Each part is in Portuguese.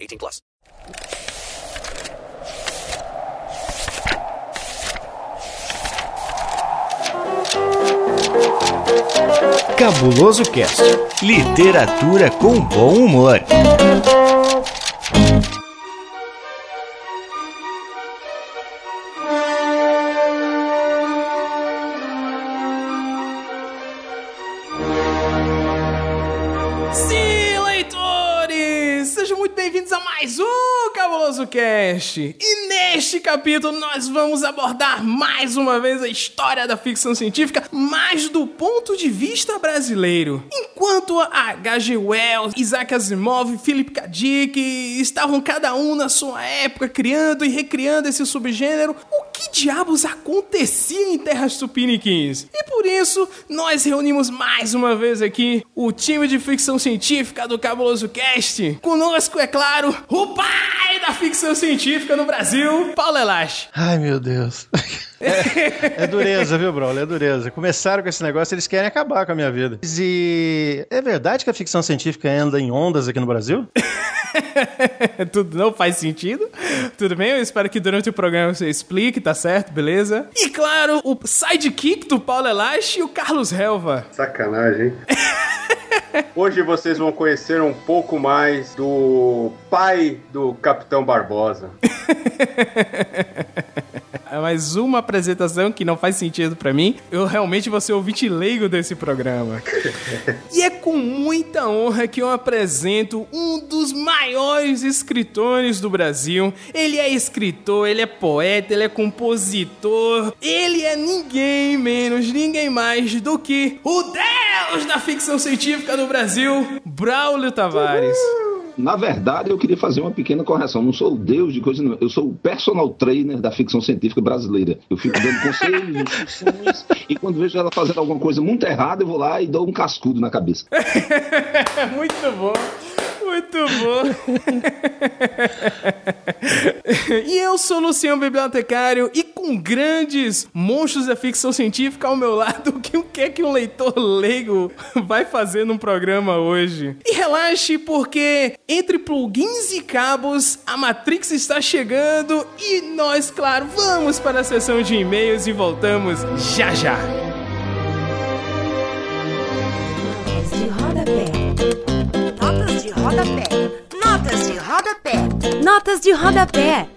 18 plus. Cabuloso Cast. Literatura com bom humor. Cabuloso Cast. E neste capítulo nós vamos abordar mais uma vez a história da ficção científica, mas do ponto de vista brasileiro. Enquanto a H.G. Wells, Isaac Asimov Philip K. Dick estavam cada um na sua época criando e recriando esse subgênero, o que diabos acontecia em Terras Tupiniquins? E por isso, nós reunimos mais uma vez aqui o time de ficção científica do Cabuloso Cast. Conosco, é claro, o pai da ficção científica no Brasil, Paulo Elache. Ai, meu Deus. É, é dureza, viu, Broly? É dureza. Começaram com esse negócio, eles querem acabar com a minha vida. E é verdade que a ficção científica anda em ondas aqui no Brasil? Tudo não faz sentido. Tudo bem? Eu espero que durante o programa você explique, tá certo? Beleza? E claro, o sidekick do Paulo Elache e o Carlos Helva. Sacanagem, hein? Hoje vocês vão conhecer um pouco mais do pai do Capitão Barbosa. Mais uma apresentação que não faz sentido pra mim. Eu realmente vou ser ouvinte leigo desse programa. e é com muita honra que eu apresento um dos maiores escritores do Brasil. Ele é escritor, ele é poeta, ele é compositor. Ele é ninguém menos, ninguém mais do que o Deus da ficção científica do Brasil, Braulio Tavares. Na verdade, eu queria fazer uma pequena correção. Não sou o deus de coisa, não. Eu sou o personal trainer da ficção científica brasileira. Eu fico dando conselhos, instruções, e quando vejo ela fazendo alguma coisa muito errada, eu vou lá e dou um cascudo na cabeça. Muito bom. Muito bom. e eu sou o Luciano Bibliotecário e com grandes monstros da ficção científica ao meu lado, o que, o que é que um leitor leigo vai fazer num programa hoje? E relaxe, porque entre plugins e cabos, a Matrix está chegando e nós, claro, vamos para a sessão de e-mails e voltamos já já. Rodapé. Notas de rodapé. Notas de rodapé.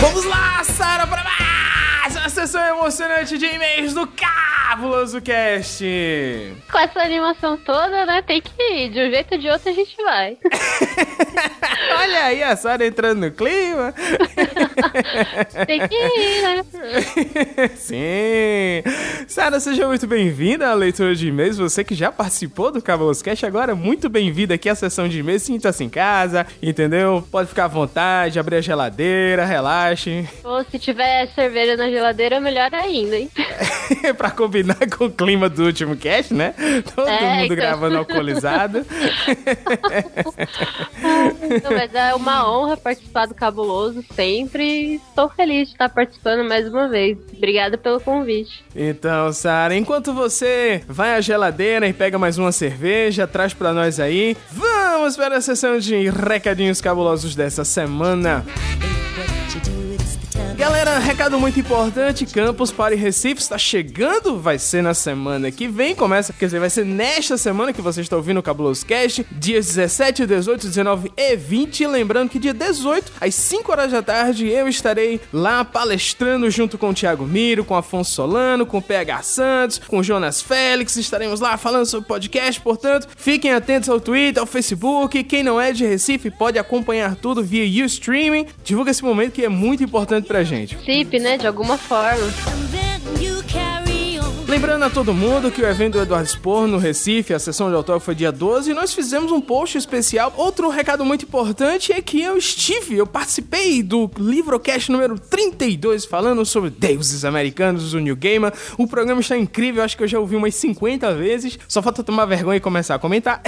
Vamos lá, Sara, para mais uma sessão emocionante de e-mails do Cabuloso Cast. Com essa animação toda, né? Tem que ir. De um jeito ou de outro a gente vai. Olha aí a Sara entrando no clima. Tem que ir, né? Sim. Sara, seja muito bem-vinda à leitura de e-mails. Você que já participou do Cabuloso Cast, agora muito bem-vinda aqui à sessão de e-mails. Sinta-se em casa, entendeu? Pode ficar à vontade, abrir a geladeira, relaxe. Ou se tiver cerveja na geladeira, melhor ainda, hein? pra combinar combinar com o clima do último cast, né? Todo É, mundo então. gravando alcoolizado. Não, mas é uma honra participar do Cabuloso sempre. e Estou feliz de estar participando mais uma vez. Obrigada pelo convite. Então, Sara, enquanto você vai à geladeira e pega mais uma cerveja, traz pra nós aí, vamos para a sessão de recadinhos cabulosos dessa semana. Galera, recado muito importante, Campus Party Recife está chegando, vai ser na semana que vem, começa, quer dizer, vai ser nesta semana que você está ouvindo o Cabuloso Cast, dias 17, 18, 19 e 20, lembrando que dia 18, às 5 horas da tarde, eu estarei lá palestrando junto com o Thiago Miro, com Afonso Solano, com o PH Santos, com Jonas Félix, estaremos lá falando sobre podcast, portanto, fiquem atentos ao Twitter, ao Facebook, quem não é de Recife pode acompanhar tudo via Ustreaming, divulga esse momento que é muito importante pra gente. Sip, né? De alguma forma. Lembrando a todo mundo que o evento do Eduardo Spor no Recife, a sessão de autógrafo foi dia 12, e nós fizemos um post especial. Outro recado muito importante é que eu estive, eu participei do Livrocast número 32, falando sobre deuses americanos do New Gamer. O programa está incrível, acho que eu já ouvi umas 50 vezes, só falta tomar vergonha e começar a comentar.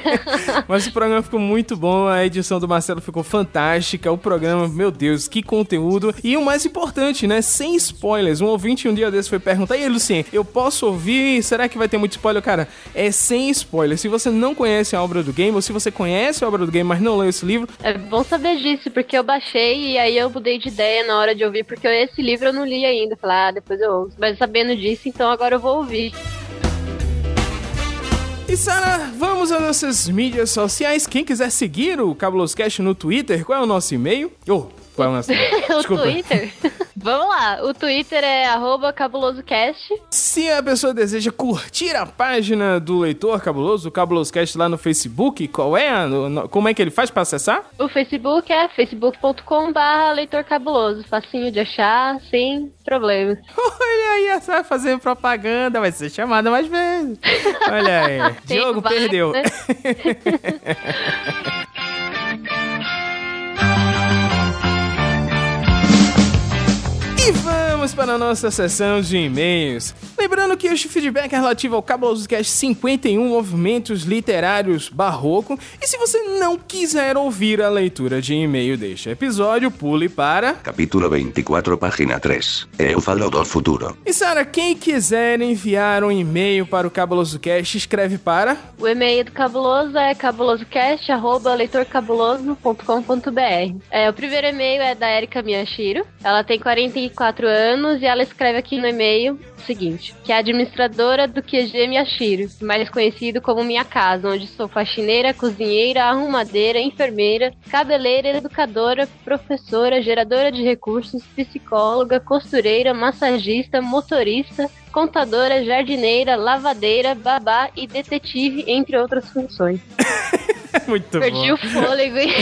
Mas o programa ficou muito bom, a edição do Marcelo ficou fantástica, o programa, meu Deus, que conteúdo. E o mais importante, né, sem spoilers. Um ouvinte um dia desse foi perguntar, e aí, Eu posso ouvir? Será que vai ter muito spoiler? Cara, é sem spoiler. Se você não conhece a obra do game, ou se você conhece a obra do game, mas não leu esse livro, É bom saber disso, porque eu baixei e aí eu mudei de ideia na hora de ouvir, porque esse livro eu não li ainda. Falei, ah, depois eu ouço. Mas sabendo disso, então agora eu vou ouvir. E Sara, vamos às nossas mídias sociais. Quem quiser seguir o Cabuloso Cast no Twitter, qual é o nosso e-mail? Oh, qual é o nosso o. Twitter? Vamos lá, o Twitter é cabulosocast. Se a pessoa deseja curtir a página do Leitor Cabuloso, o Cabuloso Cast lá no Facebook, qual é? a- no- no- como é que ele faz pra acessar? O Facebook é facebook.com leitor cabuloso. Facinho de achar, sem problemas. Olha aí, essa vai fazer propaganda, vai ser chamada mais vezes. Olha aí. Diogo vários, perdeu. né? E vamos para a nossa sessão de e-mails. Lembrando que este feedback é relativo ao Cabuloso Cast 51 Movimentos Literários Barroco. E se você não quiser ouvir a leitura de e-mail deste episódio, pule para. Capítulo 24, página 3. Eu falo do futuro. E Sara, quem quiser enviar um e-mail para o Cabuloso Cast, escreve para. O e-mail do Cabuloso é cabulosocast.leitorcabuloso.com.br. É, o primeiro e-mail é da Erika Miyashiro. Ela tem 44 anos e ela escreve aqui no e-mail o seguinte: que é administradora do QG Miyashiro, mais conhecido como Minha Casa, onde sou faxineira, cozinheira, arrumadeira, enfermeira, cabeleira, educadora, professora, geradora de recursos, psicóloga, costureira, massagista, motorista, contadora, jardineira, lavadeira, babá e detetive, entre outras funções. Muito Perdi bom. o fôlego, hein?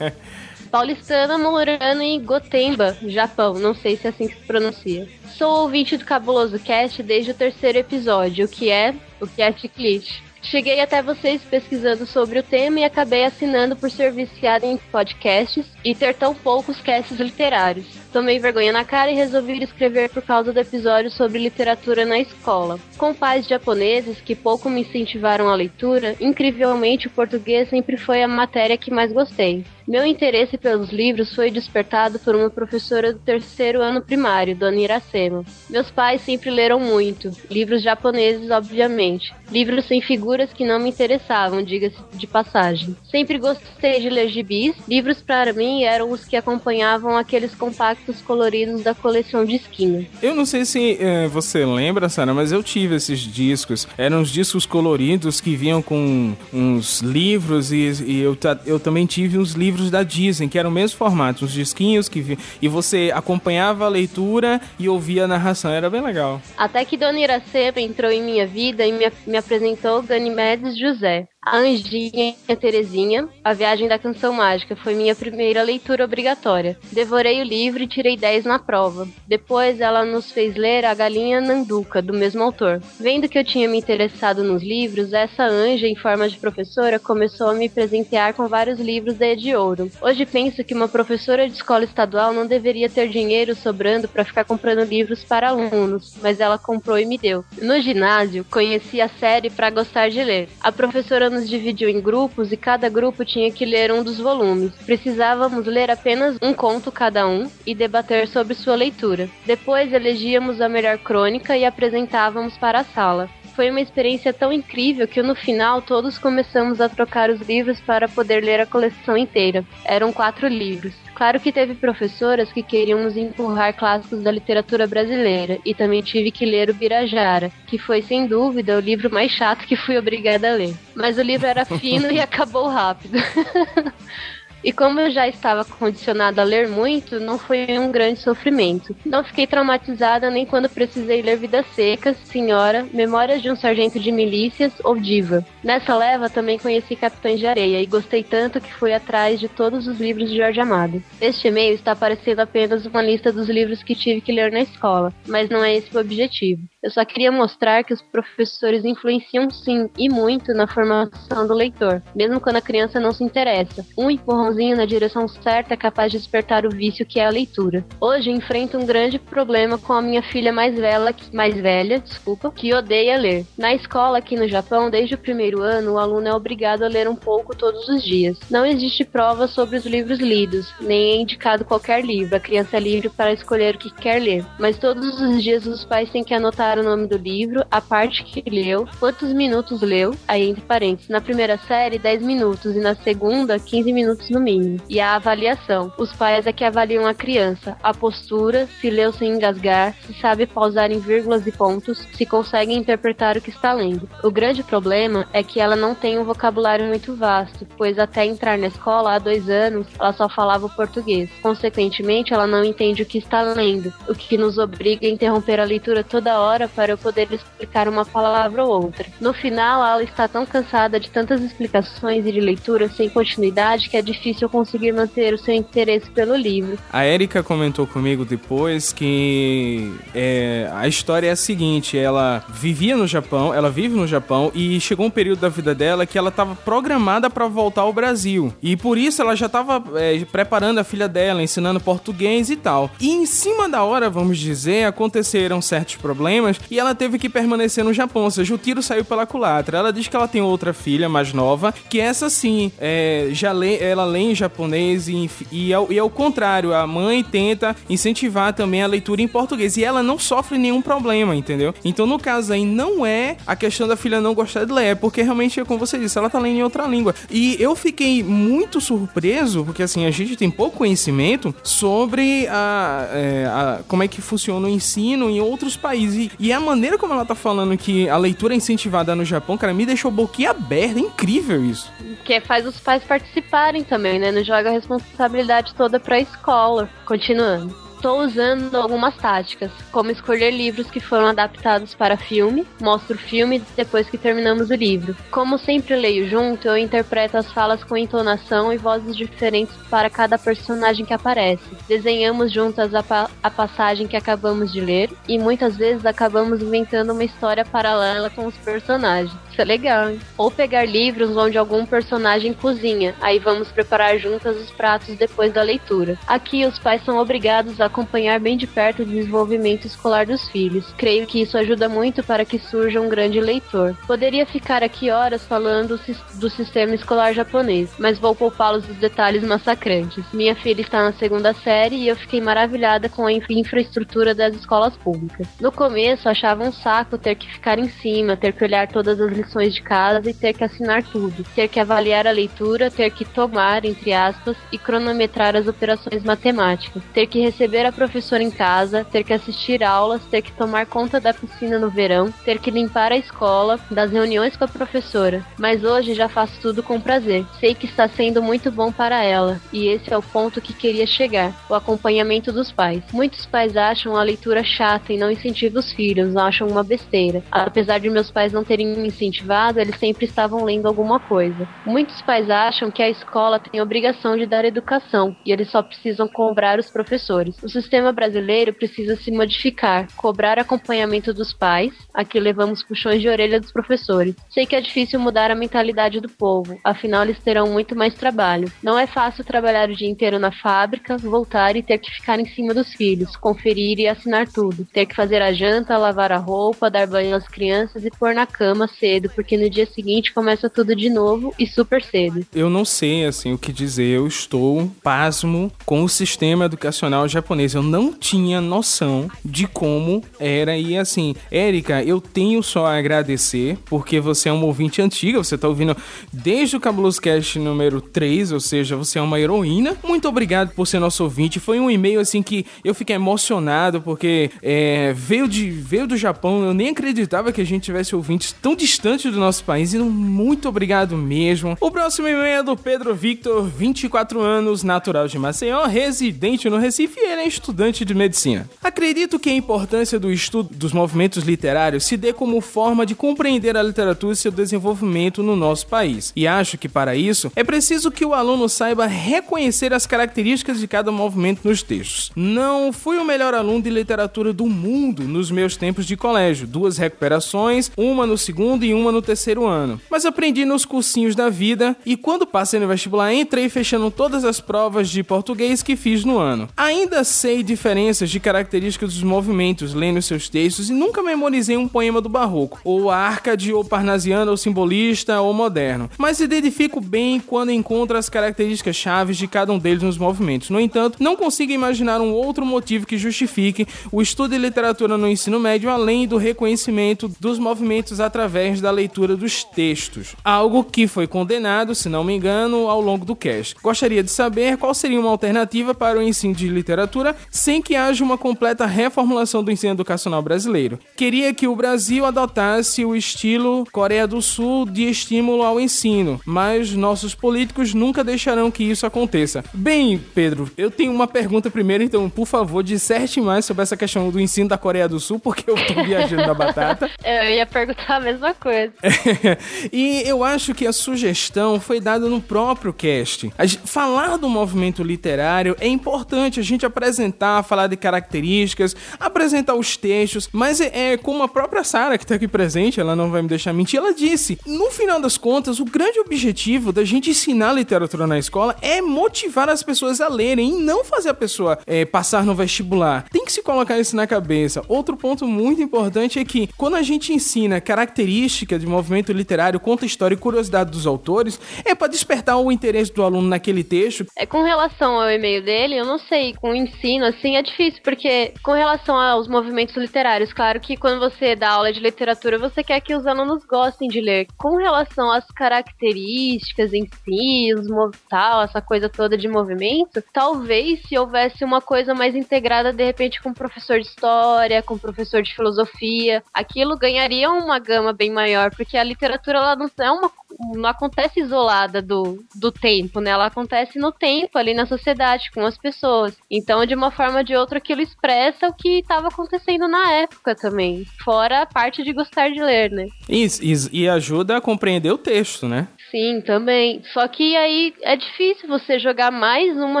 Paulistana morando em Gotemba, Japão. Não sei se é assim que se pronuncia. Sou ouvinte do Cabuloso Cast desde o terceiro episódio, o que é o Cat Clit. Cheguei até vocês pesquisando sobre o tema e acabei assinando por ser viciada em podcasts e ter tão poucos casts literários. Tomei vergonha na cara e resolvi escrever por causa do episódio sobre literatura na escola. Com pais japoneses que pouco me incentivaram à leitura, incrivelmente o português sempre foi a matéria que mais gostei. Meu interesse pelos livros foi despertado por uma professora do terceiro ano primário, Dona Iracema. Meus pais sempre leram muito, livros japoneses, obviamente. Livros sem figuras que não me interessavam, diga-se de passagem. Sempre gostei de ler gibis. Livros para mim eram os que acompanhavam aqueles compactos coloridos da coleção de esquina. Eu não sei se eh, você lembra, Sara, mas eu tive esses discos. Eram os discos coloridos que vinham com uns livros e, e eu, eu também tive uns livros da Disney, que eram o mesmo formato, uns disquinhos que vi, e você acompanhava a leitura e ouvia a narração. Era bem legal. Até que Dona Iracema entrou em minha vida e me, me apresentou Ganimedes José. A Anjinha e a Terezinha, A Viagem da Canção Mágica, foi minha primeira leitura obrigatória. Devorei o livro e tirei 10 na prova. Depois ela nos fez ler A Galinha Nanduca, do mesmo autor. Vendo que eu tinha me interessado nos livros, essa anja, em forma de professora, começou a me presentear com vários livros da Ediouro. Hoje penso que uma professora de escola estadual não deveria ter dinheiro sobrando para ficar comprando livros para alunos, mas ela comprou e me deu. No ginásio, conheci a série para gostar de ler. A professora nos dividiu em grupos e cada grupo tinha que ler um dos volumes. Precisávamos ler apenas um conto cada um e debater sobre sua leitura. Depois elegíamos a melhor crônica e apresentávamos para a sala foi uma experiência tão incrível que no final todos começamos a trocar os livros para poder ler a coleção inteira. Eram quatro livros. Claro que teve professoras que queriam nos empurrar clássicos da literatura brasileira, e também tive que ler o Birajara, que foi sem dúvida o livro mais chato que fui obrigada a ler. Mas o livro era fino e acabou rápido. E como eu já estava condicionada a ler muito, não foi um grande sofrimento. Não fiquei traumatizada nem quando precisei ler Vidas Secas, Senhora, Memórias de um Sargento de Milícias ou Diva. Nessa leva também conheci Capitães de Areia e gostei tanto que fui atrás de todos os livros de Jorge Amado. Este e-mail está aparecendo apenas uma lista dos livros que tive que ler na escola, mas não é esse o objetivo. Eu só queria mostrar que os professores influenciam sim e muito na formação do leitor, mesmo quando a criança não se interessa. Um empurrãozinho na direção certa é capaz de despertar o vício que é a leitura. Hoje enfrento um grande problema com a minha filha mais velha, mais velha, desculpa, que odeia ler. Na escola aqui no Japão, desde o primeiro ano, o aluno é obrigado a ler um pouco todos os dias. Não existe prova sobre os livros lidos, nem é indicado qualquer livro. A criança é livre para escolher o que quer ler, mas todos os dias os pais têm que anotar o nome do livro, a parte que leu, quantos minutos leu, aí entre parênteses. Na primeira série, 10 minutos e na segunda, 15 minutos no mínimo. E a avaliação. Os pais é que avaliam a criança, a postura, se leu sem engasgar, se sabe pausar em vírgulas e pontos, se consegue interpretar o que está lendo. O grande problema é que ela não tem um vocabulário muito vasto, pois até entrar na escola há dois anos, ela só falava o português. Consequentemente, ela não entende o que está lendo, o que nos obriga a interromper a leitura toda hora para eu poder explicar uma palavra ou outra. No final, ela está tão cansada de tantas explicações e de leitura sem continuidade que é difícil conseguir manter o seu interesse pelo livro. A Erika comentou comigo depois que é, a história é a seguinte: ela vivia no Japão, ela vive no Japão e chegou um período da vida dela que ela estava programada para voltar ao Brasil. E por isso ela já estava é, preparando a filha dela, ensinando português e tal. E em cima da hora, vamos dizer, aconteceram certos problemas e ela teve que permanecer no Japão, ou seja, o tiro saiu pela culatra. Ela diz que ela tem outra filha mais nova, que essa sim, é, já lê, ela lê em japonês e, e, ao, e ao contrário, a mãe tenta incentivar também a leitura em português e ela não sofre nenhum problema, entendeu? Então no caso aí não é a questão da filha não gostar de ler, é porque realmente, como você disse, ela tá lendo em outra língua. E eu fiquei muito surpreso, porque assim, a gente tem pouco conhecimento sobre a, é, a como é que funciona o ensino em outros países. E, a maneira como ela tá falando que a leitura é incentivada no Japão, cara, me deixou boquiaberta. É incrível isso. Que faz os pais participarem também, né? Não joga a responsabilidade toda pra escola. Continuando. Estou usando algumas táticas, como escolher livros que foram adaptados para filme, mostro o filme depois que terminamos o livro. Como sempre leio junto, eu interpreto as falas com entonação e vozes diferentes para cada personagem que aparece. Desenhamos juntas a, pa a passagem que acabamos de ler e muitas vezes acabamos inventando uma história paralela com os personagens. É legal, hein? Ou pegar livros onde algum personagem cozinha, aí vamos preparar juntas os pratos depois da leitura. Aqui os pais são obrigados a acompanhar bem de perto o desenvolvimento escolar dos filhos. Creio que isso ajuda muito para que surja um grande leitor. Poderia ficar aqui horas falando do sistema escolar japonês, mas vou poupá-los dos detalhes massacrantes. Minha filha está na segunda série e eu fiquei maravilhada com a infraestrutura das escolas públicas. No começo, achava um saco ter que ficar em cima, ter que olhar todas as lições de casa e ter que assinar tudo, ter que avaliar a leitura, ter que tomar, entre aspas, e cronometrar as operações matemáticas, ter que receber a professora em casa, ter que assistir aulas, ter que tomar conta da piscina no verão, ter que limpar a escola, das reuniões com a professora. Mas hoje já faço tudo com prazer. Sei que está sendo muito bom para ela, e esse é o ponto que queria chegar: o acompanhamento dos pais. Muitos pais acham a leitura chata e não incentivam os filhos, acham uma besteira. Apesar de meus pais não terem me incentivado, eles sempre estavam lendo alguma coisa. Muitos pais acham que a escola tem a obrigação de dar educação e eles só precisam cobrar os professores. O sistema brasileiro precisa se modificar, cobrar acompanhamento dos pais, aqui levamos puxões de orelha dos professores. Sei que é difícil mudar a mentalidade do povo, afinal eles terão muito mais trabalho. Não é fácil trabalhar o dia inteiro na fábrica, voltar e ter que ficar em cima dos filhos, conferir e assinar tudo, ter que fazer a janta, lavar a roupa, dar banho às crianças e pôr na cama cedo, porque no dia seguinte começa tudo de novo e super cedo. Eu não sei, assim, o que dizer. Eu estou pasmo com o sistema educacional japonês. Eu não tinha noção de como era. E, assim, Érica, eu tenho só a agradecer, porque você é uma ouvinte antiga, você está ouvindo desde o Cabuloso Cast número 3, ou seja, você é uma heroína. Muito obrigado por ser nosso ouvinte. Foi um e-mail, assim, que eu fiquei emocionado, porque é, veio, de, veio do Japão. Eu nem acreditava que a gente tivesse ouvintes tão distantes do nosso país. E muito obrigado mesmo. O próximo e-mail é do Pedro Victor, 24 anos, natural de Maceió, residente no Recife e ele é estudante de medicina. Acredito que a importância do estudo dos movimentos literários se dê como forma de compreender a literatura e seu desenvolvimento no nosso país. E acho que para isso é preciso que o aluno saiba reconhecer as características de cada movimento nos textos. Não fui o melhor aluno de literatura do mundo nos meus tempos de colégio, duas recuperações, uma no segundo e uma no terceiro ano. Mas aprendi nos cursinhos da vida e quando passei no vestibular entrei fechando todas as provas de português que fiz no ano. Ainda sei diferenças de características dos movimentos lendo seus textos e nunca memorizei um poema do barroco, ou árcade, ou parnasiano, ou simbolista, ou moderno, mas identifico bem quando encontro as características chaves de cada um deles nos movimentos. No entanto, não consigo imaginar um outro motivo que justifique o estudo de literatura no ensino médio além do reconhecimento dos movimentos através da leitura dos textos, algo que foi condenado, se não me engano, ao longo do cast. Gostaria de saber qual seria uma alternativa para o ensino de literatura sem que haja uma completa reformulação do ensino educacional brasileiro. Queria que o Brasil adotasse o estilo Coreia do Sul de estímulo ao ensino, mas nossos políticos nunca deixarão que isso aconteça. Bem, Pedro, eu tenho uma pergunta primeiro, então, por favor, disserte mais sobre essa questão do ensino da Coreia do Sul, porque eu tô viajando na batata. Eu ia perguntar a mesma coisa. e eu acho que a sugestão foi dada no próprio cast. Falar do movimento literário é importante a gente apresentar, falar de características, apresentar os textos, mas é, é como a própria Sara que tá aqui presente, ela não vai me deixar mentir, ela disse: no final das contas, o grande objetivo da gente ensinar literatura na escola é motivar as pessoas a lerem e não fazer a pessoa é, passar no vestibular. Tem que se colocar isso na cabeça. Outro ponto muito importante é que quando a gente ensina características de movimento literário, conta história e curiosidade dos autores, é para despertar o interesse do aluno naquele texto. É com relação ao e-mail dele, eu não sei, com o ensino assim é difícil, porque com relação aos movimentos literários, claro que quando você dá aula de literatura, você quer que os alunos gostem de ler. Com relação às características em si, os tal, essa coisa toda de movimento, talvez se houvesse uma coisa mais integrada de repente com professor de história, com professor de filosofia, aquilo ganharia uma gama bem maior, porque a literatura ela não é uma não acontece isolada do, do tempo, né? Ela acontece no tempo, ali na sociedade, com as pessoas. Então, de uma forma ou de outra, aquilo expressa o que estava acontecendo na época também. Fora a parte de gostar de ler, né? Isso, e ajuda a compreender o texto, né? Sim, também. Só que aí é difícil você jogar mais uma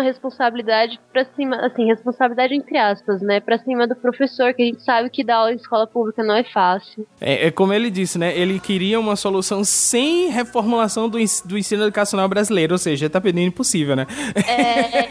responsabilidade pra cima, assim, responsabilidade entre aspas, né? Pra cima do professor, que a gente sabe que dar aula em escola pública não é fácil. É, é como ele disse, né? Ele queria uma solução sem reformulação do, do ensino educacional brasileiro, ou seja, tá pedindo impossível, né? É.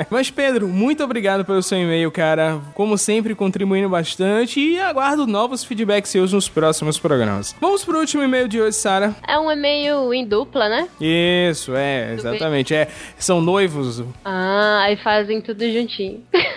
Mas, Pedro, muito obrigado pelo seu e-mail, cara. Como sempre, contribuindo bastante e aguardo novos feedbacks seus nos próximos programas. Vamos pro último e-mail de hoje, Sara. É um e-mail em dupla, né? Isso, é, exatamente. É, são noivos. Ah, aí fazem tudo juntinho.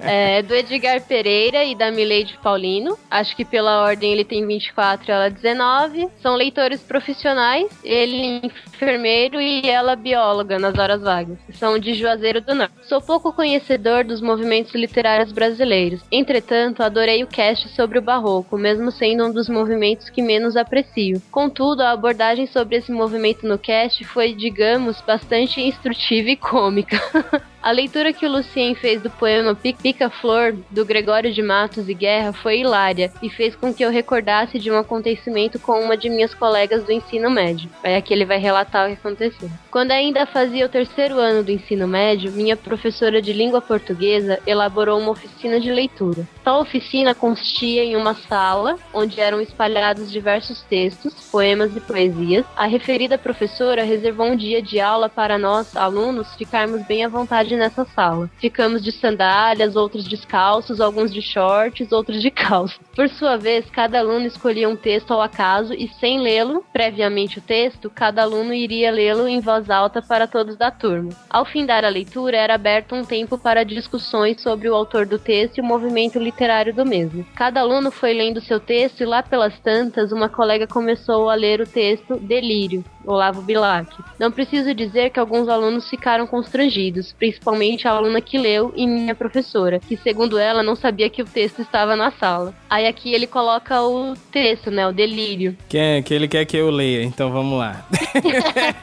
É. é do Edgar Pereira e da Mileide Paulino. Acho que pela ordem ele tem 24 ela 19. São leitores profissionais. Ele enfermeiro e ela bióloga nas horas vagas. São de Juazeiro do Norte. Sou pouco conhecedor dos movimentos literários brasileiros. Entretanto, adorei o cast sobre o barroco, mesmo sendo um dos movimentos que menos aprecio. Contudo, a abordagem sobre esse movimento no cast foi, digamos, bastante instrutiva e cômica. A leitura que o Lucien fez do poema Pica-Flor, do Gregório de Matos e Guerra, foi hilária e fez com que eu recordasse de um acontecimento com uma de minhas colegas do ensino médio. Aí aqui ele vai relatar o que aconteceu. Quando ainda fazia o terceiro ano do ensino médio, minha professora de língua portuguesa elaborou uma oficina de leitura. Tal oficina consistia em uma sala onde eram espalhados diversos textos, poemas e poesias. A referida professora reservou um dia de aula para nós, alunos, ficarmos bem à vontade nessa sala. Ficamos de sandálias, outros descalços, alguns de shorts, outros de calça. Por sua vez, cada aluno escolhia um texto ao acaso e, sem lê-lo previamente o texto, cada aluno iria lê-lo em voz alta para todos da turma. Ao findar a leitura, era aberto um tempo para discussões sobre o autor do texto e o movimento literário do mesmo. Cada aluno foi lendo seu texto e lá pelas tantas, uma colega começou a ler o texto Delírio, Olavo Bilac. Não preciso dizer que alguns alunos ficaram constrangidos, principalmente a aluna que leu e minha professora, que segundo ela não sabia que o texto estava na sala. Aí aqui ele coloca o texto, né, o delírio. Que, é, que ele quer que eu leia, então vamos lá.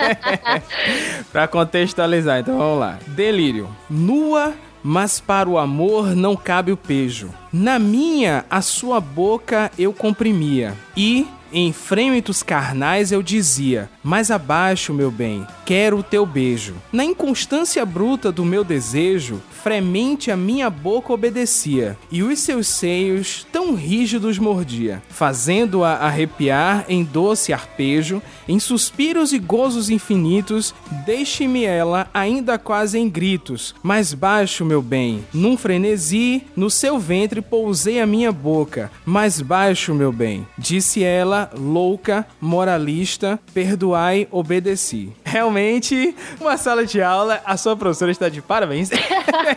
pra contextualizar, então vamos lá. Delírio. Nua mas para o amor não cabe o pejo. Na minha, a sua boca eu comprimia, e, em frêmitos carnais, eu dizia: Mais abaixo, meu bem, quero o teu beijo. Na inconstância bruta do meu desejo, fremente a minha boca obedecia, e os seus seios tão rígidos mordia, fazendo-a arrepiar em doce arpejo, em suspiros e gozos infinitos, deixe-me ela ainda quase em gritos, mais baixo, meu bem, num frenesi, no seu ventre pousei a minha boca, mais baixo, meu bem, disse ela, louca, moralista, perdoai, obedeci. Realmente, uma sala de aula, a sua professora está de parabéns.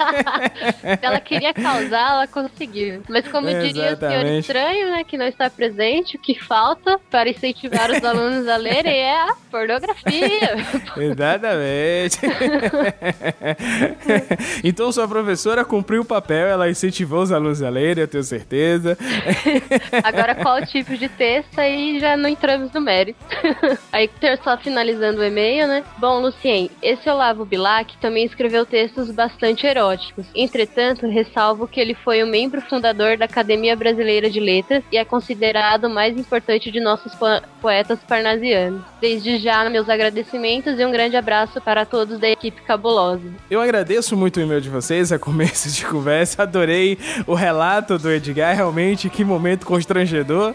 ela queria causar, ela conseguiu. Mas como Exatamente. diria o senhor estranho, né, que não está presente, o que falta para incentivar os alunos a lerem é a pornografia. Exatamente. então sua professora cumpriu o papel, ela incentivou os alunos a lerem, eu tenho certeza. Agora qual o tipo de texto aí já não entramos no mérito. aí só finalizando o e-mail, né? Bom, Lucien, esse Olavo Bilac também escreveu textos bastante eróticos. Entretanto, ressalvo que ele foi o membro fundador da Academia Brasileira de Letras e é considerado o mais importante de nossos po poetas parnasianos. Desde já, meus agradecimentos e um grande abraço para todos da equipe cabulosa. Eu agradeço muito o e-mail de vocês, a começo de conversa. Adorei o relato do Edgar, realmente, que momento constrangedor.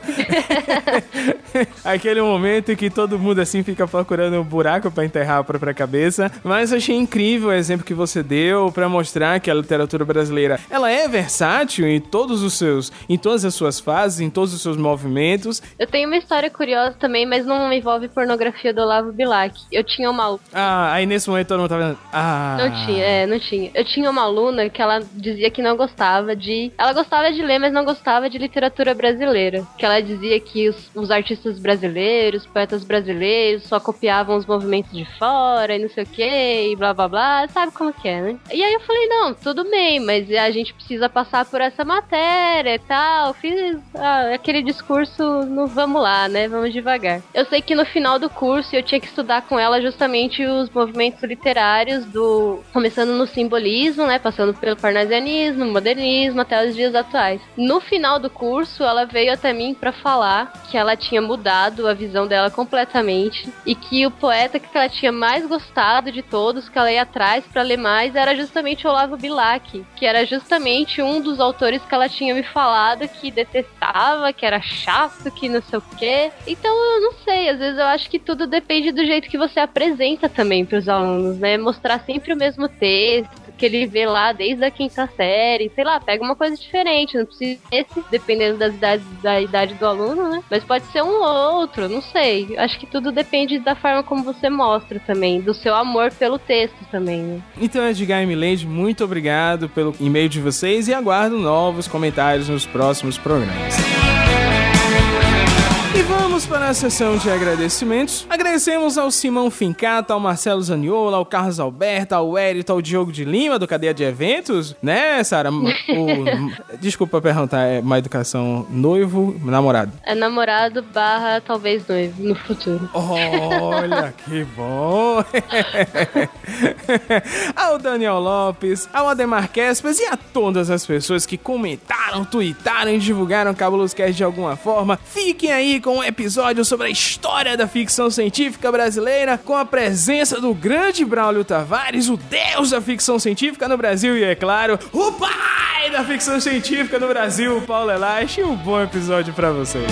Aquele momento em que todo mundo assim fica procurando um buraco para enterrar a própria cabeça. Mas achei incrível o exemplo que você deu para mostrar que a literatura brasileira ela é versátil em todos os seus, em todas as suas fases, em todos os seus movimentos. Eu tenho uma história curiosa também, mas não envolve pornografia do Olavo Bilac. Eu tinha uma Ah, aí nesse momento todo mundo tava Ah. Não tinha, é, não tinha. Eu tinha uma aluna que ela dizia que não gostava de, ela gostava de ler, mas não gostava de literatura brasileira. Que ela dizia que os, os artistas brasileiros, poetas brasileiros só copiavam os movimentos de fora e não sei o que, e blá blá blá, sabe como que é, né? E aí eu falei, não, tudo bem, mas a gente precisa passar por essa matéria e tal. Fiz ah, aquele discurso no vamos lá, né? Vamos devagar. Eu sei que no final do curso eu tinha que estudar com ela justamente os movimentos literários do. começando no simbolismo, né? Passando pelo parnasianismo, modernismo, até os dias atuais. No final do curso, ela veio até mim para falar que ela tinha mudado a visão dela completamente e que o poeta que ela tinha mais gostado de todos, que ela ia atrás para ler mais, era justamente Olavo Bilac, que era justamente um dos autores que ela tinha me falado que detestava, que era chato, que não sei o quê. Então eu não sei, às vezes eu acho que tudo depende do jeito que você apresenta também para os alunos, né? Mostrar sempre o mesmo texto, que ele vê lá desde a quinta série, sei lá, pega uma coisa diferente, não precisa esse, dependendo das idades, da idade do aluno, né? Mas pode ser um outro, não sei. Acho que tudo depende da forma como você mostra também, do seu amor pelo texto também, né? Então, Edgar e Milady, muito obrigado pelo e-mail de vocês e aguardo novos comentários nos próximos programas. E vamos para a sessão de agradecimentos. Agradecemos ao Simão Fincata, ao Marcelo Zaniola, ao Carlos Alberto, ao Érito, ao Diogo de Lima, do Cadeia de Eventos, né, Sara? Desculpa perguntar, é uma educação noivo, namorado? É namorado barra talvez noivo no futuro. Olha, que bom! ao Daniel Lopes, ao Ademar Kespers e a todas as pessoas que comentaram, tweetaram e divulgaram Cabulos Cast de alguma forma. Fiquem aí com um episódio sobre a história da ficção científica brasileira, com a presença do grande Braulio Tavares, o deus da ficção científica no Brasil e, é claro, o pai da ficção científica no Brasil, Paulo Elache. Um bom episódio para vocês.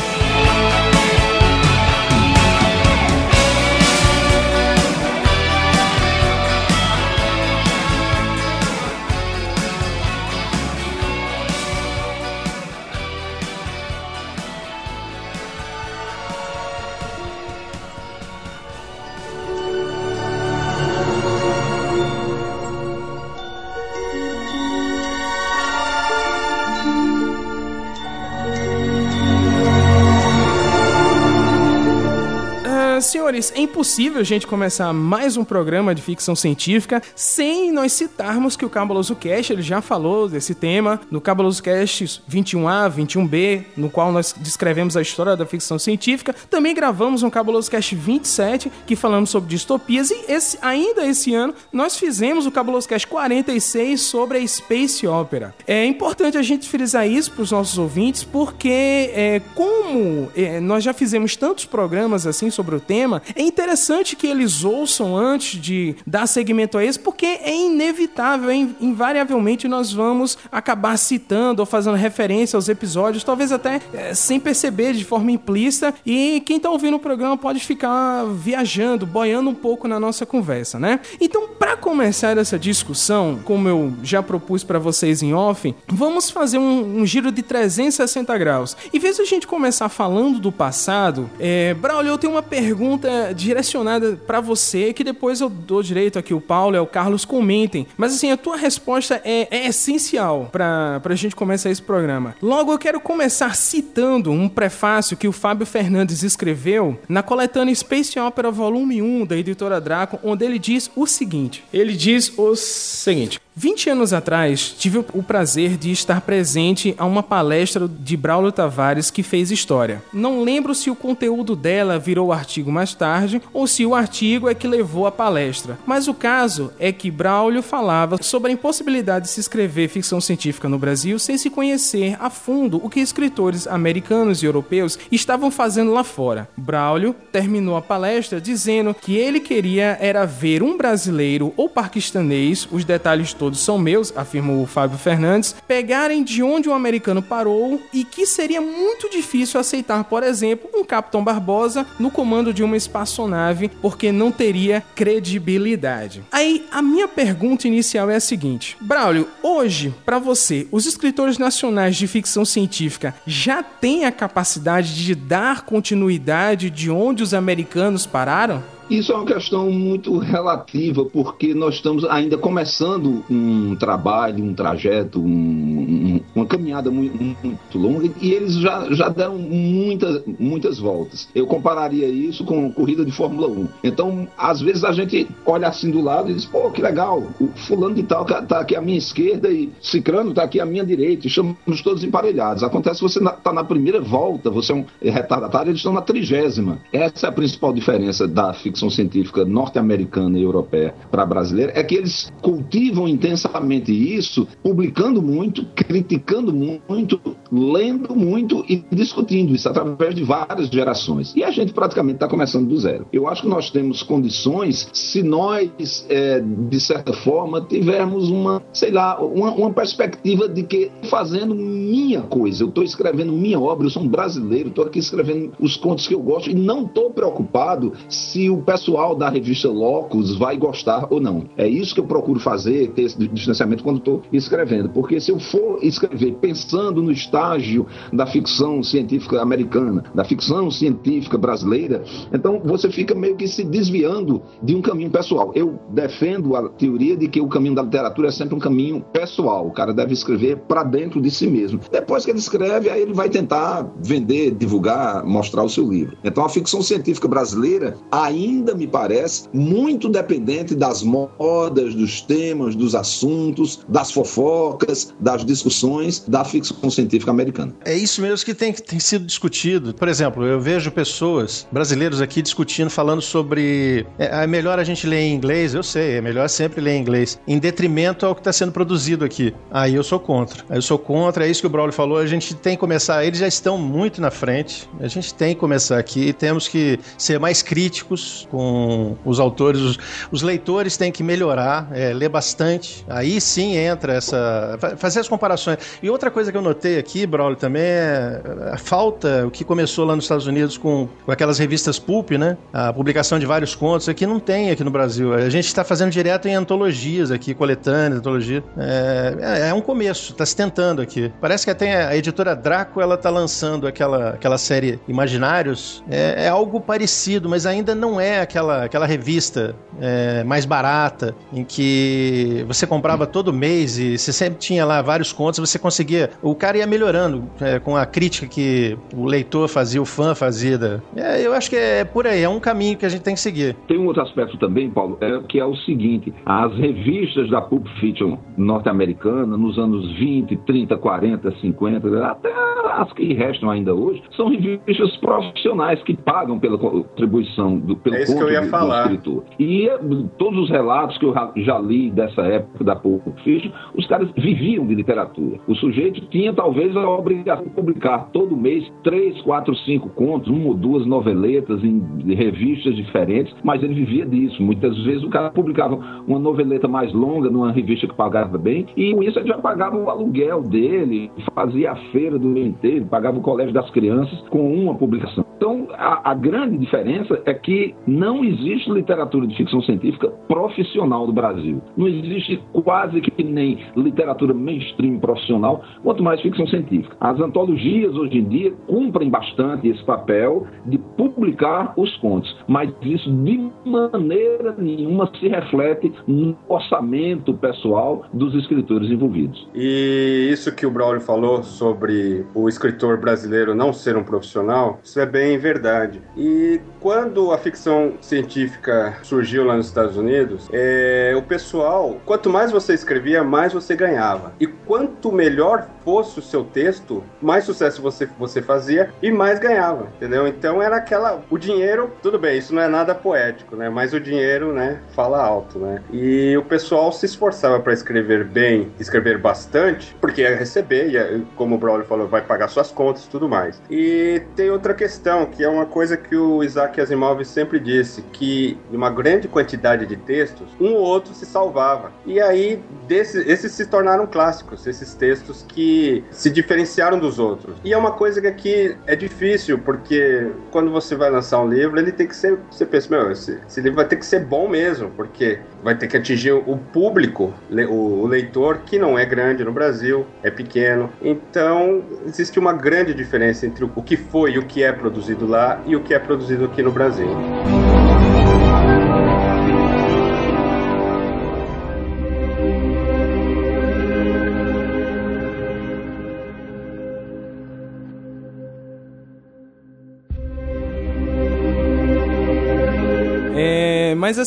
Senhores, é impossível a gente começar mais um programa de ficção científica sem nós citarmos que o Cabuloso Cast ele já falou desse tema no Cabuloso Cast 21A, 21B, no qual nós descrevemos a história da ficção científica. Também gravamos um Cabuloso Cast 27 que falamos sobre distopias e esse, ainda esse ano nós fizemos o Cabuloso Cast 46 sobre a Space Opera. É importante a gente frisar isso para os nossos ouvintes porque é, como é, nós já fizemos tantos programas assim sobre o tema, é interessante que eles ouçam antes de dar seguimento a esse, porque é inevitável, é invariavelmente nós vamos acabar citando ou fazendo referência aos episódios, talvez até é, sem perceber de forma implícita, e quem está ouvindo o programa pode ficar viajando, boiando um pouco na nossa conversa, né? Então, para começar essa discussão, como eu já propus para vocês em off, vamos fazer um, um, giro de 360 graus. Em vez de a gente começar falando do passado, é, Braulio, eu tenho uma pergunta pergunta direcionada para você, que depois eu dou direito aqui o Paulo e o Carlos comentem. Mas assim, a tua resposta é, é essencial para a gente começar esse programa. Logo, eu quero começar citando um prefácio que o Fábio Fernandes escreveu na coletânea Space Opera Volume 1 da editora Draco, onde ele diz o seguinte: ele diz o seguinte. 20 anos atrás, tive o prazer de estar presente a uma palestra de Braulio Tavares que fez história. Não lembro se o conteúdo dela virou artigo mais tarde ou se o artigo é que levou a palestra, mas o caso é que Braulio falava sobre a impossibilidade de se escrever ficção científica no Brasil sem se conhecer a fundo o que escritores americanos e europeus estavam fazendo lá fora. Braulio terminou a palestra dizendo que ele queria era ver um brasileiro ou paquistanês, os detalhes todos todos são meus, afirmou o Fábio Fernandes, pegarem de onde o americano parou e que seria muito difícil aceitar, por exemplo, um Capitão Barbosa no comando de uma espaçonave porque não teria credibilidade. Aí a minha pergunta inicial é a seguinte: Braulio, hoje, para você, os escritores nacionais de ficção científica já têm a capacidade de dar continuidade de onde os americanos pararam? Isso é uma questão muito relativa, porque nós estamos ainda começando um trabalho, um trajeto, um, uma caminhada muito, muito, longa, e eles já, já deram muitas, muitas voltas. Eu compararia isso com corrida de Fórmula 1. Então, às vezes a gente olha assim do lado e diz, pô, que legal, o fulano de tal está aqui à minha esquerda e Cicrano está aqui à minha direita, estamos todos emparelhados. Acontece que você está na primeira volta, você é um retardatário, eles estão na trigésima. Essa é a principal diferença da ficção científica norte-americana e europeia para brasileira é que eles cultivam intensamente isso, publicando muito, criticando muito, lendo muito e discutindo isso através de várias gerações. E a gente praticamente está começando do zero. Eu acho que nós temos condições se nós, é, de certa forma, tivermos uma, sei lá, uma, uma perspectiva de que fazendo minha coisa, eu estou escrevendo minha obra, eu sou um brasileiro, estou aqui escrevendo os contos que eu gosto e não estou preocupado se o pessoal da revista Locus vai gostar ou não. É isso que eu procuro fazer, ter esse distanciamento quando estou escrevendo. Porque se eu for escrever pensando no estágio da ficção científica americana, da ficção científica brasileira, então você fica meio que se desviando de um caminho pessoal. Eu defendo a teoria de que o caminho da literatura é sempre um caminho pessoal. O cara deve escrever para dentro de si mesmo. Depois que ele escreve, aí ele vai tentar vender, divulgar, mostrar o seu livro. Então a ficção científica brasileira ainda me parece muito dependente das modas, dos temas, dos assuntos, das fofocas, das discussões da ficção científica americana. É isso mesmo que tem, tem sido discutido. Por exemplo, eu vejo pessoas, brasileiros aqui, discutindo, falando sobre. É, é melhor a gente ler em inglês, eu sei, é melhor sempre ler em inglês, em detrimento ao que está sendo produzido aqui. Aí eu sou contra. Aí eu sou contra, é isso que o Braulio falou. A gente tem que começar, eles já estão muito na frente. A gente tem que começar aqui, temos que ser mais críticos com os autores. Os, os leitores têm que melhorar, é, ler bastante. Aí sim entra essa. fazer as comparações. E outra coisa que eu notei aqui, Braulio, também é a falta, o que começou lá nos Estados Unidos com, com aquelas revistas Pulp, né? A publicação de vários contos. Aqui não tem aqui no Brasil. A gente está fazendo direto em antologias aqui, coletâneas, antologia. É, é, é um começo, está se tentando aqui. Parece que até a editora Draco ela tá lançando aquela, aquela série Imaginários. É, é algo parecido, mas ainda não é aquela, aquela revista é, mais barata em que você comprava todo mês e você sempre tinha lá vários contos, você conseguia. O cara ia melhorando é, com a crítica que o leitor fazia, o fã fazia. Da, é, eu acho que é por aí, é um caminho que a gente tem que seguir. Tem um outro aspecto também, Paulo, é, que é o seguinte: as revistas da Pulp Fiction norte-americana, nos anos 20, 30, 40, 50, até as que restam ainda hoje, são revistas profissionais que pagam pela contribuição do pelo é isso que eu ia falar. escritor. E eh, todos os relatos que eu já li dessa época da Pulp Fiction, os caras viviam de literatura. O sujeito tinha talvez a obrigação de publicar todo mês três, quatro, cinco contos, uma ou duas noveletas em revistas diferentes, mas ele vivia disso. Muitas vezes o cara publicava uma noveleta mais longa numa revista que pagava bem, e com isso ele já pagava o aluguel dele, fazia a feira do inteiro, pagava o colégio das crianças com uma publicação. Então, a, a, grande diferença é que não existe literatura de ficção científica profissional do Brasil. Não existe quase que nem literatura mainstream profissional, quanto mais ficção científica. As antologias, hoje em dia, cumprem bastante esse papel de publicar os contos, mas isso de maneira nenhuma se reflete no orçamento pessoal dos escritores envolvidos. E isso que o Braulio falou sobre o escritor brasileiro não ser um profissional, isso é bem verdade. E quando a ficção científica surgiu lá nos Estados Unidos, é, o pessoal, quanto mais você escrevia, mais você ganhava. E quanto melhor fosse o seu texto, mais sucesso você, você fazia e mais ganhava, entendeu? Então era aquela. O dinheiro, tudo bem, isso não é nada poético, né? Mas o dinheiro, né, fala alto, né? E o pessoal se esforçava para escrever bem, escrever bastante, porque ia receber, ia, como o Braulio falou, vai pagar suas contas e tudo mais. E tem outra questão, que é uma coisa que o Isaac Asimov sempre disse, que uma grande quantidade de textos, um ou outro se salvava. E aí, desse, esses se tornaram clássicos, esses textos que se diferenciaram dos outros. E é uma coisa que aqui é difícil, porque quando você vai lançar um livro, ele tem que ser. Você pensa, meu, esse, esse livro vai ter que ser bom mesmo, porque vai ter que atingir o público, o leitor, que não é grande no Brasil, é pequeno. Então, existe uma grande diferença entre o que foi e o que é produzido lá e o que é produzido aqui no Brasil.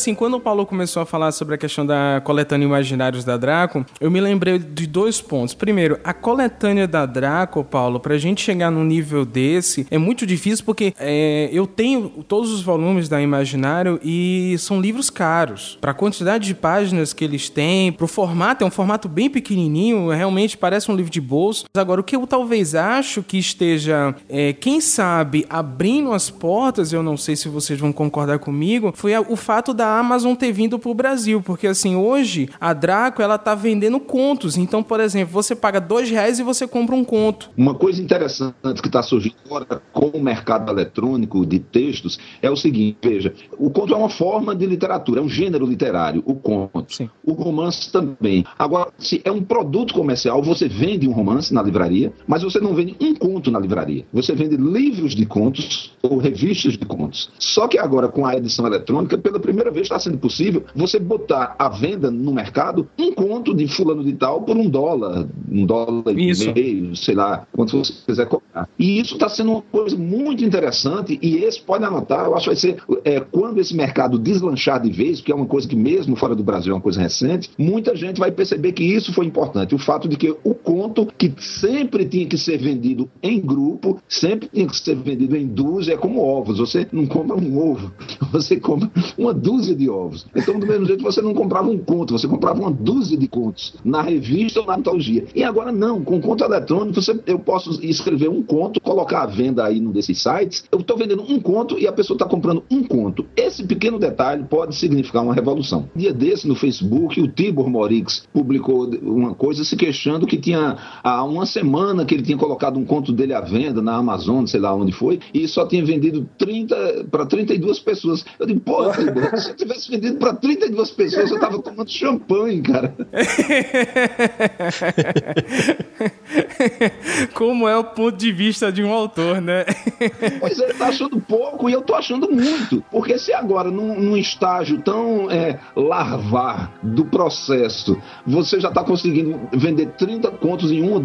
Assim, quando o Paulo começou a falar sobre a questão da coletânea Imaginários da Draco, eu me lembrei de dois pontos. Primeiro, a coletânea da Draco, Paulo, pra gente chegar num nível desse, é muito difícil porque é, eu tenho todos os volumes da Imaginário e são livros caros. Pra quantidade de páginas que eles têm, pro formato, é um formato bem pequenininho, realmente parece um livro de bolso. Agora, o que eu talvez acho que esteja, é, quem sabe, abrindo as portas, eu não sei se vocês vão concordar comigo, foi o fato fato da Amazon ter vindo pro Brasil, porque assim, hoje a Draco ela tá vendendo contos. Então, por exemplo, você paga dois reais e você compra um conto. Uma coisa interessante que está surgindo agora com o mercado eletrônico de textos é o seguinte: veja, o conto é uma forma de literatura, é um gênero literário, o conto. Sim. O romance também. Agora, se é um produto comercial, você vende um romance na livraria, mas você não vende um conto na livraria. Você vende livros de contos ou revistas de contos. Só que agora, com a edição eletrônica, pela primeira vez está sendo possível você botar à venda no mercado um conto de fulano de tal por um dólar, um dólar Isso. e meio, sei lá, quanto você quiser cobrar. E isso está sendo uma coisa muito interessante e esse pode anotar, eu acho que vai ser é, quando esse mercado deslanchar de vez, que é uma coisa que mesmo fora do Brasil é uma coisa recente, muita gente vai perceber que isso foi importante. O fato de que o conto, que sempre tinha que ser vendido em grupo, sempre tinha que ser vendido em dúzia, é como ovos. Você não compra um ovo, você compra uma dúzia de ovos. Então, do mesmo jeito, você não comprava um conto, você comprava uma dúzia de contos na revista ou na antologia. E agora não, com conto eletrônico, você, eu posso escrever um conto, colocar à venda aí num desses sites. Eu estou vendendo um conto e a pessoa está comprando um conto. Esse pequeno detalhe pode significar uma revolução. Dia desse, no Facebook, o Tibor Morix publicou uma coisa se queixando que tinha há uma semana que ele tinha colocado um conto dele à venda na Amazon, sei lá onde foi, e só tinha vendido 30 para 32 pessoas. Eu digo, pô, Tibor, eu tivesse vendido para 32 pessoas, eu estava tomando champanhe, cara. Como é o ponto de vista de um autor, né? Pois é, ele tá achando pouco e eu tô achando muito. Porque se agora, num, num estágio tão é, larvar do processo, você já tá conseguindo vender 30 contos em uma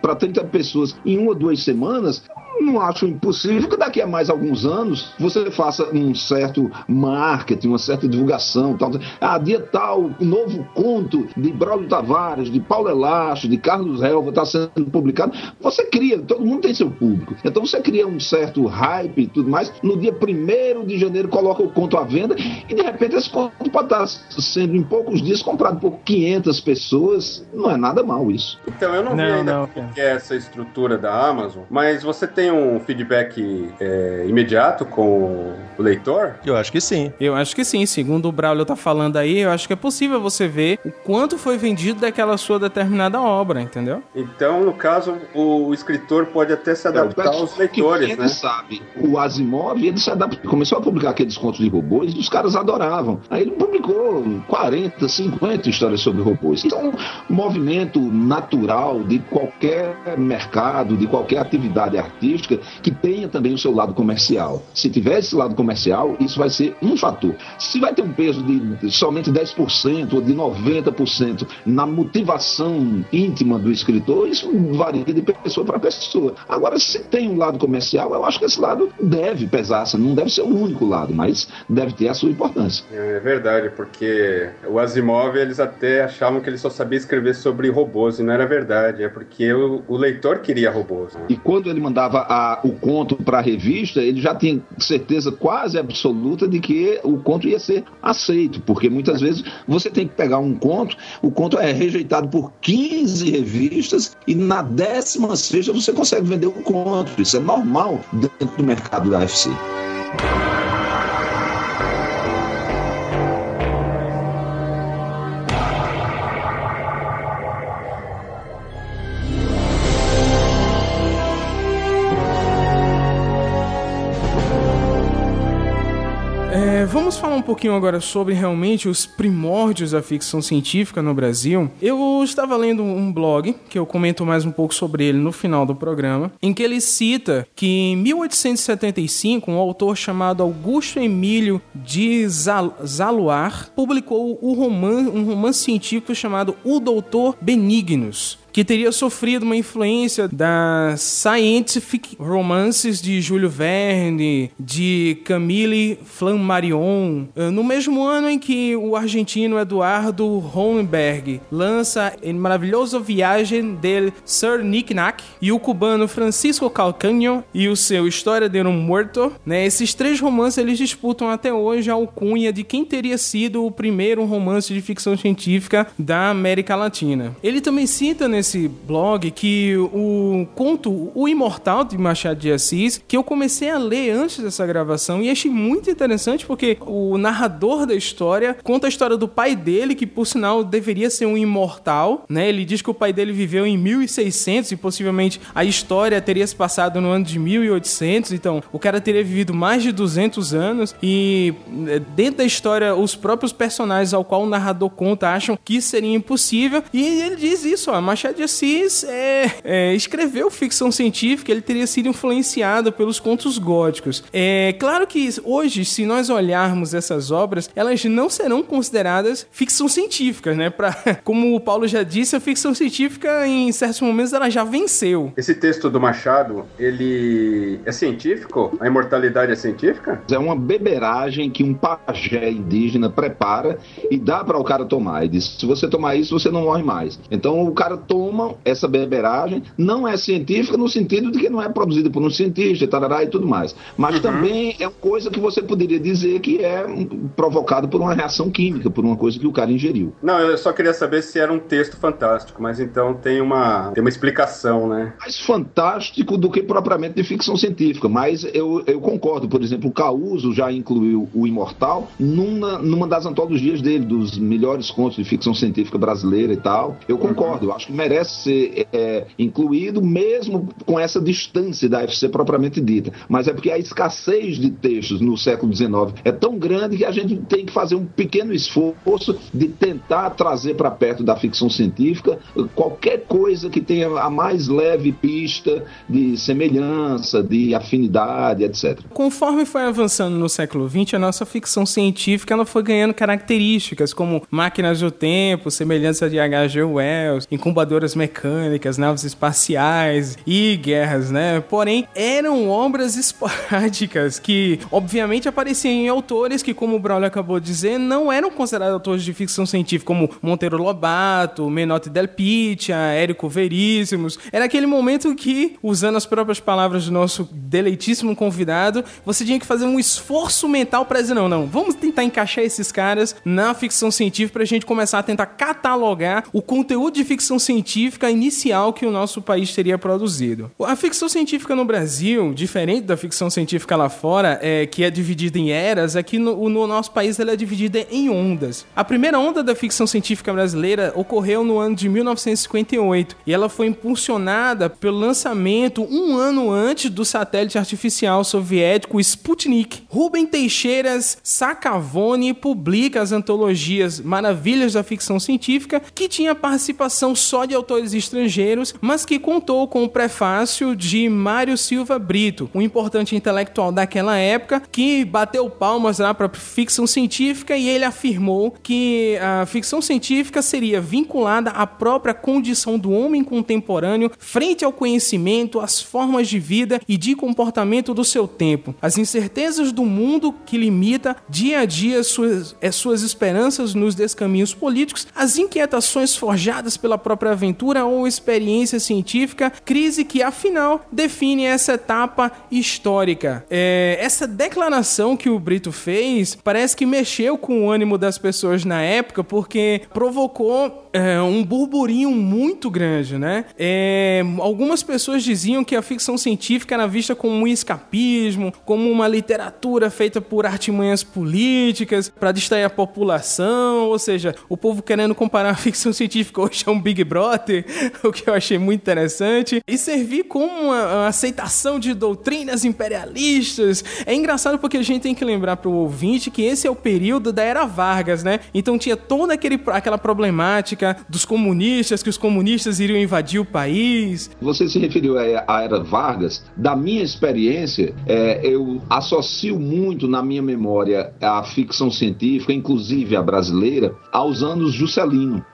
para 30 pessoas em uma ou duas semanas, não acho impossível que daqui a mais alguns anos você faça um certo marketing, uma certa divulgação. Tal. Ah, dia tal, o novo conto de Braulio Tavares, de Paulo Elacho, de Carlos Helva está sendo publicado. Você cria, todo mundo tem seu público. Então você cria um certo hype e tudo mais. No dia 1 de janeiro coloca o conto à venda e de repente esse conto pode estar sendo em poucos dias comprado por 500 pessoas. Não é nada mal isso. Então eu não, vi Não, ainda não, como que é essa estrutura da Amazon, mas você tem um feedback é, imediato com o leitor? Eu acho que sim. Eu acho que sim, segundo o Braulio tá falando aí, eu acho que é possível você ver o quanto foi vendido daquela sua determinada obra, entendeu? Então, no caso, o escritor pode até se adaptar aos leitores, que né? ele sabe, o Asimov, ele se adaptou, começou a publicar aqueles contos de robôs e os caras adoravam. Aí ele publicou 40, 50 histórias sobre robôs. Então, um movimento natural de qualquer mercado, de qualquer atividade artística que tenha também o seu lado comercial. Se tiver esse lado comercial, isso vai ser um fator. Se vai ter um peso de somente 10% ou de 90% na motivação íntima do escritor, isso varia de pessoa para pessoa. Agora, se tem um lado comercial, eu acho que esse lado deve pesar, assim, não deve ser o único lado, mas deve ter a sua importância. É verdade, porque o Asimov, eles até achavam que ele só sabia escrever sobre robôs, e não era verdade, é porque o, o leitor queria robôs. Né? E quando ele mandava a- o conto para a revista, ele já tinha certeza quase absoluta de que o conto ia ser aceito, porque muitas vezes você tem que pegar um conto, o conto é rejeitado por 15 revistas e na 16 você consegue vender o conto. Isso é normal dentro do mercado da UFC. Vamos falar um pouquinho agora sobre realmente os primórdios da ficção científica no Brasil. Eu estava lendo um blog, que eu comento mais um pouco sobre ele no final do programa, em que ele cita que em 1875 um autor chamado Augusto Emílio de Zal Zaluar publicou o roman um romance científico chamado O Doutor Benignos que teria sofrido uma influência das scientific romances de Júlio Verne, de Camille Flammarion, eh, no mesmo ano em que o argentino Eduardo Ronenberg lança El Maravilhoso Viagem del Sir Knick-Knack e o cubano Francisco Calcaño e o seu História de um Muerto, né? Esses três romances eles disputam até hoje a alcunha de quem teria sido o primeiro romance de ficção científica da América Latina. Ele também cita nesse nesse blog que o conto O Imortal de Machado de Assis, que eu comecei a ler antes dessa gravação e achei muito interessante porque o narrador da história conta a história do pai dele, que por sinal deveria ser um imortal, né? Ele diz que o pai dele viveu em 1600 e possivelmente a história teria se passado no ano de 1800, então o cara teria vivido mais de 200 anos e eh, dentro da história os próprios personagens ao qual o narrador conta acham que seria impossível e ele diz isso, ó, Machado de Assis é, é, escreveu ficção científica, ele teria sido influenciado pelos contos góticos. É claro que hoje, se nós olharmos essas obras, elas não serão consideradas ficção científica, né? Pra, como o Paulo já disse, a ficção científica em certos momentos ela já venceu. Esse texto do Machado, ele é científico? A imortalidade é científica? É uma beberagem que um pajé indígena prepara e dá para o cara tomar. E diz: se você tomar isso, você não morre mais. Então o cara toma essa beberagem, não é científica no sentido de que não é produzida por um cientista, tarará e tudo mais. Mas uhum. também é uma coisa que você poderia dizer que é provocado por uma reação química, por uma coisa que o cara ingeriu. Não, eu só queria saber se era um texto fantástico, mas então tem uma, tem uma explicação, né? Mais fantástico do que propriamente de ficção científica, mas eu, eu concordo. Por exemplo, o Causo já incluiu o Imortal numa, numa das antologias dele, dos melhores contos de ficção científica brasileira e tal. Eu concordo, eu acho que merece ser é, incluído, mesmo com essa distância da FC propriamente dita. Mas é porque a escassez de textos no século XIX é tão grande que a gente tem que fazer um pequeno esforço de tentar trazer para perto da ficção científica qualquer coisa que tenha a mais leve pista de semelhança, de afinidade, etc. Conforme foi avançando no século XX, a nossa ficção científica ela foi ganhando características como máquinas do tempo, semelhança de H.G. Wells, incubadoras mecânicas, naves espaciais e guerras, né? Porém, eram obras esporádicas que, obviamente, apareciam em autores que, como o Braulio acabou de dizer, não eram considerados autores de ficção científica, como Monteiro Lobato, Menotti Del Picchia, Érico Veríssimos. Era aquele momento que, usando as próprias palavras do nosso deleitíssimo convidado, você tinha que fazer um esforço mental para dizer, não, não, vamos tentar encaixar esses caras na ficção científica pra gente começar a tentar catalogar o conteúdo de ficção científica inicial que o nosso país teria produzido. A ficção científica no Brasil, diferente da ficção científica lá fora, é, que é dividida em eras, aqui no, no nosso país ela é dividida em ondas. A primeira onda da ficção científica brasileira ocorreu no ano de 1958 e ela foi impulsionada pelo lançamento um ano antes do satélite artificial soviético Sputnik. Rubem Teixeiras Sacavone publica as antologias Maravilhas da Ficção Científica, que tinha participação só de autores estrangeiros, mas que contou com o prefácio de Mário Silva Brito, um importante intelectual daquela época, que bateu palmas lá para ficção científica e ele afirmou que a ficção científica seria vinculada à própria condição do homem contemporâneo frente ao conhecimento, às formas de vida e de comportamento do seu tempo, as incertezas do mundo que limita dia a dia suas, eh, suas esperanças nos descaminhos políticos, as inquietações forjadas pela própria aventura ou experiência científica, crise que afinal define essa etapa histórica. É, essa declaração que o Brito fez parece que mexeu com o ânimo das pessoas na época, porque provocou é, um burburinho muito grande, né? É, algumas pessoas diziam que a ficção científica era vista como um escapismo, como uma literatura feita por artimanhas políticas para distrair a população, ou seja, o povo querendo comparar a ficção científica hoje a um Big Brother, o que eu achei muito interessante, e servir como uma, uma aceitação de doutrinas imperialistas. É engraçado porque a gente tem que lembrar para o ouvinte que esse é o período da era Vargas, né? Então tinha toda aquele, aquela problemática dos comunistas, que os comunistas iriam invadir o país. Você se referiu à era Vargas. Da minha experiência, é, eu associo muito na minha memória a ficção científica, inclusive a brasileira, aos anos Juscelino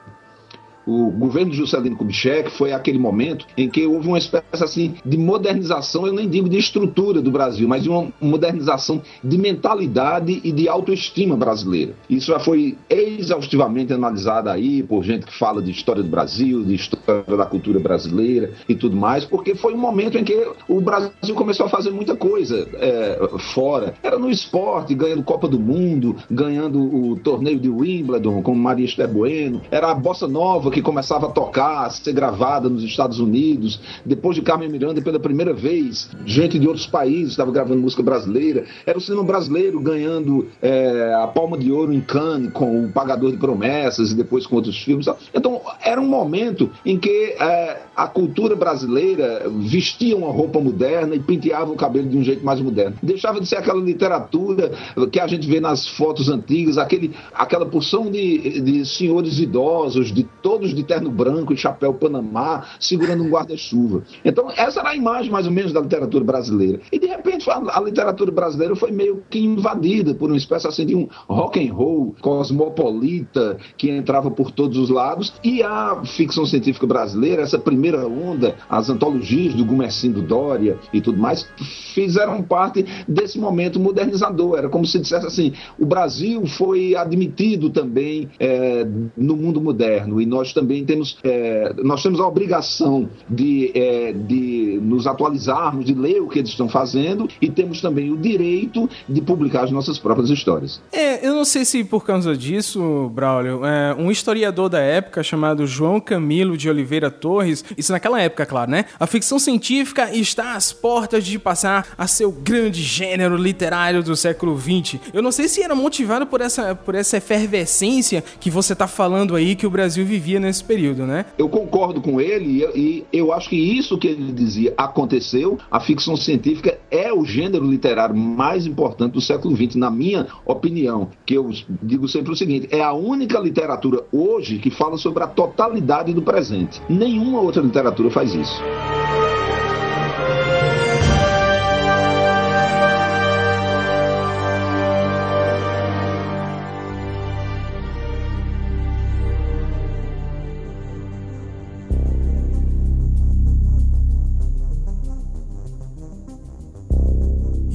o governo de Juscelino Kubitschek foi aquele momento em que houve uma espécie assim de modernização, eu nem digo de estrutura do Brasil, mas de uma modernização de mentalidade e de autoestima brasileira. Isso já foi exaustivamente analisado aí por gente que fala de história do Brasil, de história da cultura brasileira e tudo mais, porque foi um momento em que o Brasil começou a fazer muita coisa é, fora. Era no esporte, ganhando Copa do Mundo, ganhando o torneio de Wimbledon com Maria Esther Bueno, era a Bossa Nova que que começava a tocar, a ser gravada nos Estados Unidos, depois de Carmen Miranda pela primeira vez, gente de outros países estava gravando música brasileira, era o cinema brasileiro ganhando é, a Palma de Ouro em Cannes com o Pagador de Promessas e depois com outros filmes. Então era um momento em que é, a cultura brasileira vestia uma roupa moderna e penteava o cabelo de um jeito mais moderno. Deixava de ser aquela literatura que a gente vê nas fotos antigas, aquele, aquela porção de, de senhores idosos, de todos de terno branco e chapéu panamá, segurando um guarda-chuva. Então, essa era a imagem mais ou menos da literatura brasileira. E de repente a, literatura brasileira foi meio que invadida por uma espécie assim de um rock and roll cosmopolita que entrava por todos os lados e a ficção científica brasileira, essa primeira onda, as antologias do Gumercindo Dória e tudo mais, fizeram parte desse momento modernizador. Era como se dissesse assim: o Brasil foi admitido também é, no mundo moderno e nós também temos, é, nós temos a obrigação de, é, de nos atualizarmos, de ler o que eles estão fazendo e temos também o direito de publicar as nossas próprias histórias. É, eu não sei se por causa disso, Braulio, é, um historiador da época chamado João Camilo de Oliveira Torres, isso naquela época, claro, né? A ficção científica está às portas de passar a ser o grande gênero literário do século XX. Eu não sei se era motivado por essa, por essa efervescência que você está falando aí que o Brasil vivia nesse período, né? Eu concordo com ele e eu acho que isso que ele dizia aconteceu. A ficção científica é o gênero literário mais importante do século XX, na minha opinião. Que eu digo sempre o seguinte: é a única literatura hoje que fala sobre a totalidade do presente. Nenhuma outra literatura faz isso.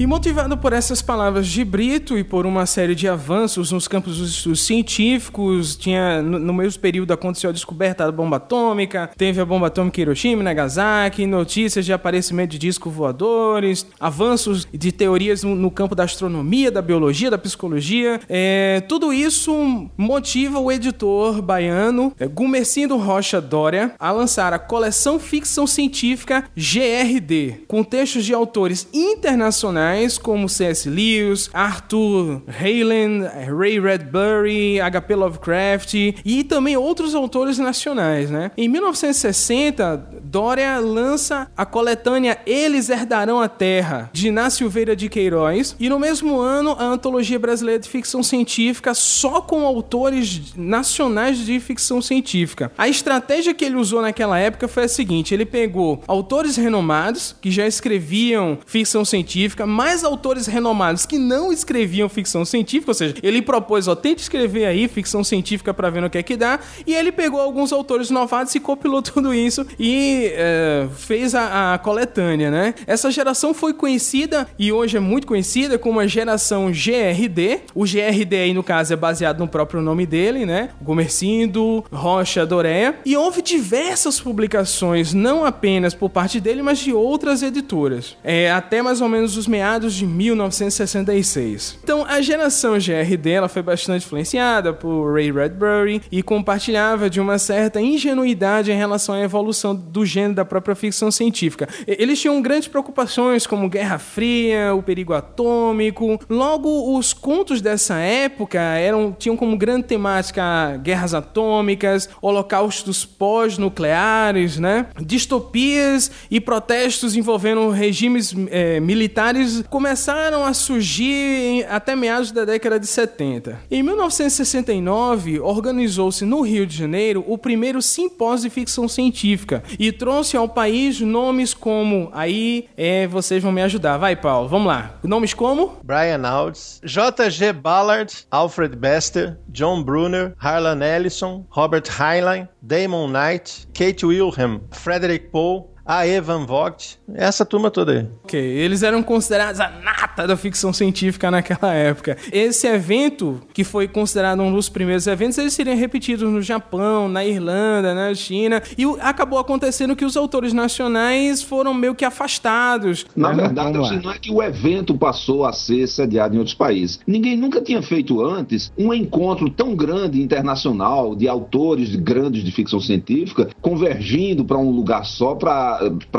E motivado por essas palavras de Brito e por uma série de avanços nos campos dos estudos científicos, tinha no mesmo período aconteceu a descoberta da bomba atômica, teve a bomba atômica Hiroshima e Nagasaki, notícias de aparecimento de discos voadores, avanços de teorias no, no campo da astronomia, da biologia, da psicologia. É, tudo isso motiva o editor baiano é, Gumercindo Rocha Dória a lançar a coleção ficção científica GRD, com textos de autores internacionais como C.S. Lewis, Arthur Halen, Ray Bradbury, H.P. Lovecraft e também outros autores nacionais, né? Em 1960, Dória lança a coletânea Eles Herdarão a Terra, de Iná Silveira de Queiroz, e no mesmo ano a Antologia Brasileira de Ficção Científica só com autores nacionais de ficção científica. A estratégia que ele usou naquela época foi a seguinte, ele pegou autores renomados que já escreviam ficção científica, mais autores renomados que não escreviam ficção científica, ou seja, ele propôs, ó, tente escrever aí ficção científica para ver no que é que dá, e ele pegou alguns autores novatos e compilou tudo isso e é, fez a, a, coletânea, né? Essa geração foi conhecida e hoje é muito conhecida como a geração GRD. O GRD aí, no caso, é baseado no próprio nome dele, né? Gomercindo, Rocha, Doreia. E houve diversas publicações, não apenas por parte dele, mas de outras editoras. É, até mais ou menos os meados meados de 1966. Então, a geração GRD ela foi bastante influenciada por Ray Bradbury e compartilhava de uma certa ingenuidade em relação à evolução do gênero da própria ficção científica. Eles tinham grandes preocupações como Guerra Fria, o perigo atômico. Logo, os contos dessa época eram tinham como grande temática guerras atômicas, holocaustos pós-nucleares, né? distopias e protestos envolvendo regimes é, militares começaram a surgir até meados da década de 70. Em 1969, organizou-se no Rio de Janeiro o primeiro simpósio de ficção científica e trouxe ao país nomes como. Aí é, vocês vão me ajudar. Vai, Paulo, vamos lá. Nomes como? Brian Aldiss, J.G. Ballard, Alfred Bester, John Brunner, Harlan Ellison, Robert Heinlein, Damon Knight, Kate Wilhelm, Frederick Poe, a Evan Vogt, essa turma toda aí. Ok, eles eram considerados a nata da ficção científica naquela época. Esse evento, que foi considerado um dos primeiros eventos, eles seriam repetidos no Japão, na Irlanda, na China, e acabou acontecendo que os autores nacionais foram meio que afastados. Na verdade, assim, não é que o evento passou a ser sediado em outros países. Ninguém nunca tinha feito antes um encontro tão grande internacional de autores grandes de ficção científica convergindo para um lugar só para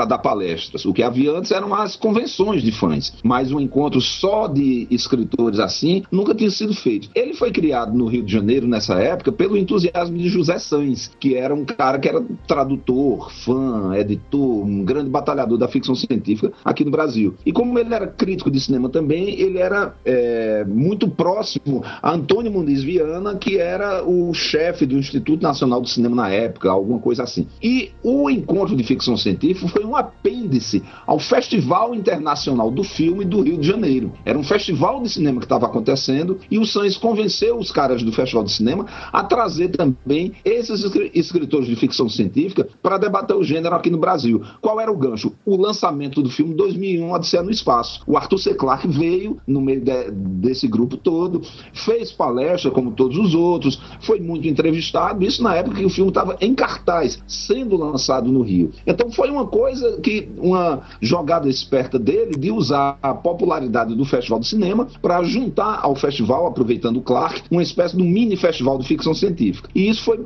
dar palestras. O que havia antes eram as convenções de fãs, mas um encontro só de escritores assim nunca tinha sido feito. Ele foi criado no Rio de Janeiro nessa época pelo entusiasmo de José Sans, que era um cara que era tradutor, fã, editor, um grande batalhador da ficção científica aqui no Brasil. E como ele era crítico de cinema também, ele era é, muito próximo a Antônio Muniz Viana, que era o chefe do Instituto Nacional do Cinema na época, alguma coisa assim. E o encontro de ficção científica foi um apêndice ao Festival Internacional do Filme do Rio de Janeiro. Era um festival de cinema que estava acontecendo e o Sans convenceu os caras do Festival de Cinema a trazer também esses escritores de ficção científica para debater o gênero aqui no Brasil. Qual era o gancho? O lançamento do filme 2001, Odisseia no Espaço. O Arthur C. Clarke veio no meio de, desse grupo todo, fez palestra como todos os outros, foi muito entrevistado, isso na época que o filme estava em cartaz, sendo lançado no Rio. Então foi uma coisa que, uma jogada esperta dele de usar a popularidade do Festival de Cinema para juntar ao festival, aproveitando o Clark, uma espécie de mini festival de ficção científica. E isso foi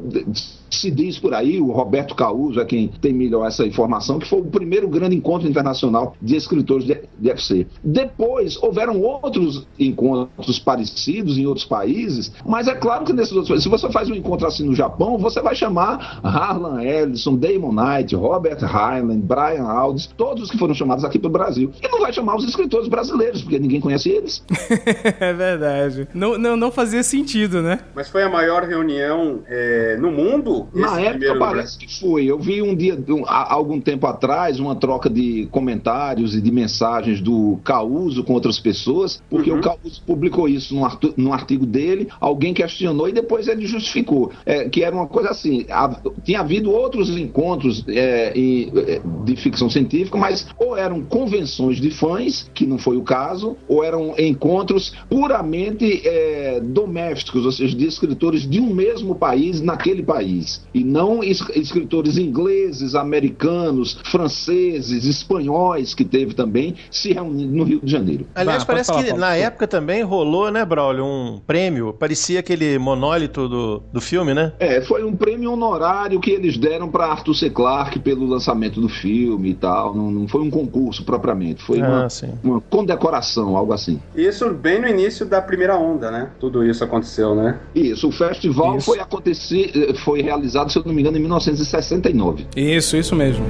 se diz por aí, o Roberto Causo é quem tem melhor essa informação, que foi o primeiro grande encontro internacional de escritores de, FC. Depois, houveram outros encontros parecidos em outros países, mas é claro que nesses outros se você faz um encontro assim no Japão, você vai chamar Harlan Ellison, Damon Knight, Robert Heinlein, Brian Aldiss, todos os que foram chamados aqui para o Brasil. E não vai chamar os escritores brasileiros, porque ninguém conhece eles. é verdade. Não, não, não fazia sentido, né? Mas foi a maior reunião é, no mundo na época parece que foi. Eu vi um dia, um, há algum tempo atrás, uma troca de comentários e de mensagens do Causo com outras pessoas, porque uhum. o Causo publicou isso num, artigo, num artigo dele, alguém questionou e depois ele justificou. É, que era uma coisa assim: tinha havido outros encontros é, é, de ficção científica, mas ou eram convenções de fãs, que não foi o caso, ou eram encontros puramente é, domésticos, ou seja, de escritores de um mesmo país naquele país e não escritores ingleses, americanos, franceses, espanhóis que teve também se reunindo no Rio de Janeiro. Aliás, parece falar, que na época também rolou, né, Braulio, um prêmio, parecia aquele monólito do, do filme, né? É, foi um prêmio honorário que eles deram para Arthur C. Clarke pelo lançamento do filme e tal, não, não foi um concurso propriamente, foi ah, uma, uma condecoração, algo assim. Isso bem no início da primeira onda, né? Tudo isso aconteceu, né? Isso, o festival isso. foi acontecer, eh, foi realizado realizado, se eu não me engano, em 1969. Isso, isso mesmo.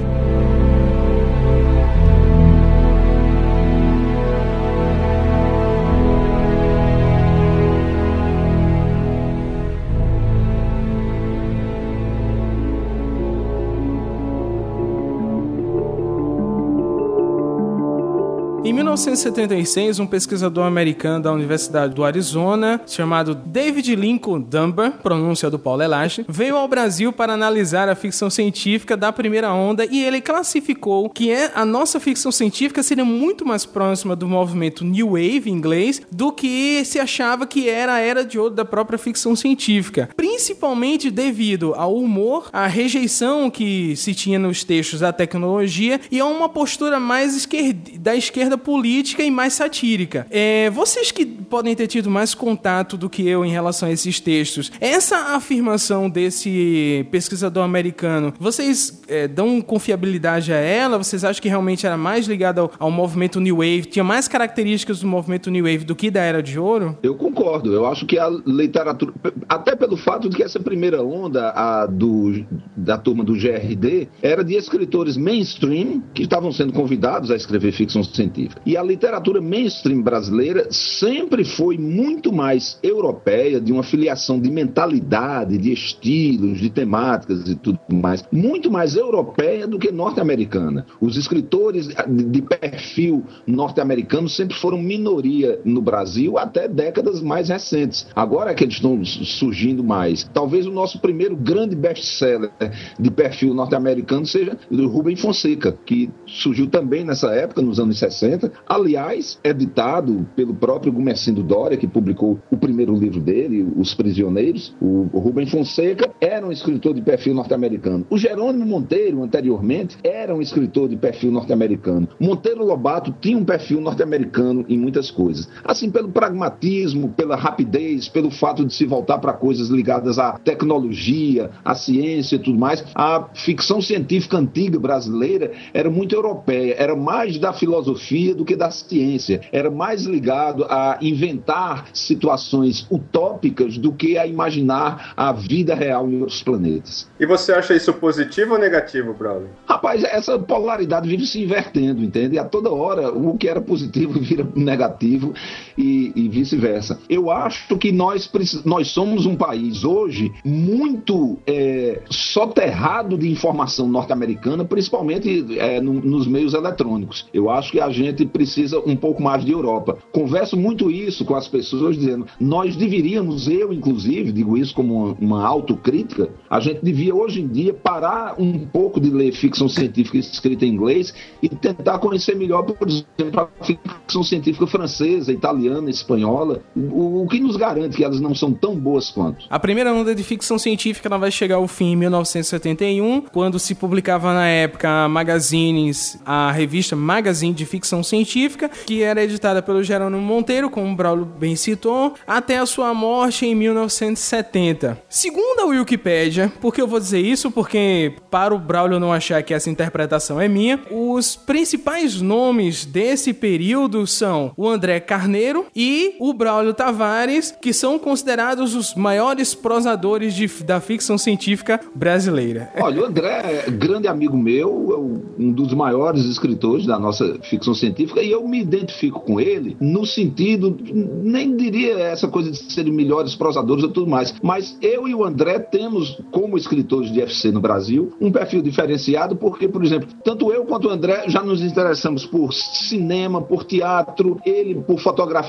1976, um pesquisador americano da Universidade do Arizona, chamado David Lincoln Dunbar, pronúncia do Paulo Elache, veio ao Brasil para analisar a ficção científica da primeira onda e ele classificou que é, a nossa ficção científica seria muito mais próxima do movimento New Wave inglês do que se achava que era a era de ouro da própria ficção científica, principalmente devido ao humor, à rejeição que se tinha nos textos da tecnologia e a uma postura mais esquerda, da esquerda política e mais satírica. É, vocês que podem ter tido mais contato do que eu em relação a esses textos, essa afirmação desse pesquisador americano, vocês é, dão confiabilidade a ela? Vocês acham que realmente era mais ligada ao, ao, movimento New Wave, tinha mais características do movimento New Wave do que da Era de Ouro? Eu concordo. Eu acho que a literatura, até pelo fato de que essa primeira onda a do, da turma do GRD era de escritores mainstream que estavam sendo convidados a escrever ficção científica. E a literatura mainstream brasileira sempre foi muito mais europeia, de uma filiação de mentalidade, de estilos, de temáticas e tudo mais, muito mais europeia do que norte-americana. Os escritores de perfil norte-americano sempre foram minoria no Brasil até décadas mais recentes. Agora é que eles estão surgindo mais. Talvez o nosso primeiro grande best-seller de perfil norte-americano seja do Rubem Fonseca, que surgiu também nessa época, nos anos 60. Aliás, editado pelo próprio Gumercindo Dória, que publicou o primeiro livro dele, Os Prisioneiros. O, Rubem Fonseca era um escritor de perfil norte-americano. O Jerônimo Monteiro, anteriormente, era um escritor de perfil norte-americano. Monteiro Lobato tinha um perfil norte-americano em muitas coisas. Assim, pelo pragmatismo, pela rapidez, pelo fato de se voltar para coisas ligadas à tecnologia, à ciência e tudo mais, a ficção científica antiga brasileira era muito europeia, era mais da filosofia do que da ciência, era mais ligado a inventar situações utópicas do que a imaginar a vida real em outros planetas. E você acha isso positivo ou negativo, Braulio? Rapaz, essa polaridade vive se invertendo, entende? A toda hora o que era positivo vira negativo e, e vice-versa. Eu acho que nós, nós somos um país hoje muito é, soterrado de informação norte-americana, principalmente é, no, nos meios eletrônicos. Eu acho que a gente precisa um pouco mais de Europa. Converso muito isso com as pessoas, dizendo: nós deveríamos, eu inclusive, digo isso como uma, uma autocrítica, a gente devia hoje em dia parar um pouco de ler ficção científica escrita em inglês e tentar conhecer melhor, por exemplo, a ficção científica francesa, italiana, espanhola, o, o que nos garante que elas não são tão boas quanto. A primeira onda de ficção científica ela vai chegar ao fim em 1971, quando se publicava na época Magazines, a revista Magazine de Ficção Científica, que era editada pelo Jerônimo Monteiro, como o Braulio bem citou, até a sua morte em 1970. Segundo a Wikipedia, por que eu vou dizer isso? Porque para o Braulio não achar que essa interpretação é minha, os principais nomes desse período são o André Carneiro e o Braulio Tavares, que são considerados os maiores prosadores de, da ficção científica brasileira. Olha, o André é grande amigo meu, é um dos maiores escritores da nossa ficção científica, e eu me identifico com ele no sentido, nem diria essa coisa de serem melhores prosadores e tudo mais, mas eu e o André temos, como escritores de FC no Brasil, um perfil diferenciado, porque, por exemplo, tanto eu quanto o André já nos interessamos por cinema, por teatro, ele por fotografia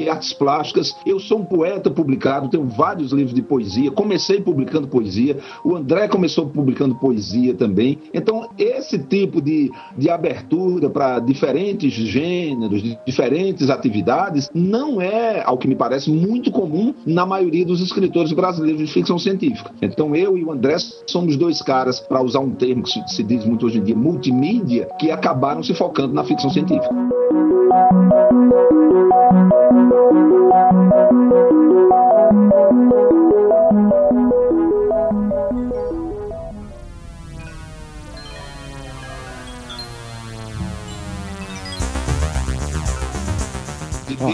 e artes plásticas. Eu sou um poeta publicado, tenho vários livros de poesia, comecei publicando poesia, o André começou publicando poesia também. Então, esse tipo de, de abertura para diferentes gêneros, diferentes atividades, não é, ao que me parece, muito comum na maioria dos escritores brasileiros de ficção científica. Então, eu e o André somos dois caras, para usar um termo que se diz muito hoje em dia, multimídia, que acabaram se focando na ficção científica. E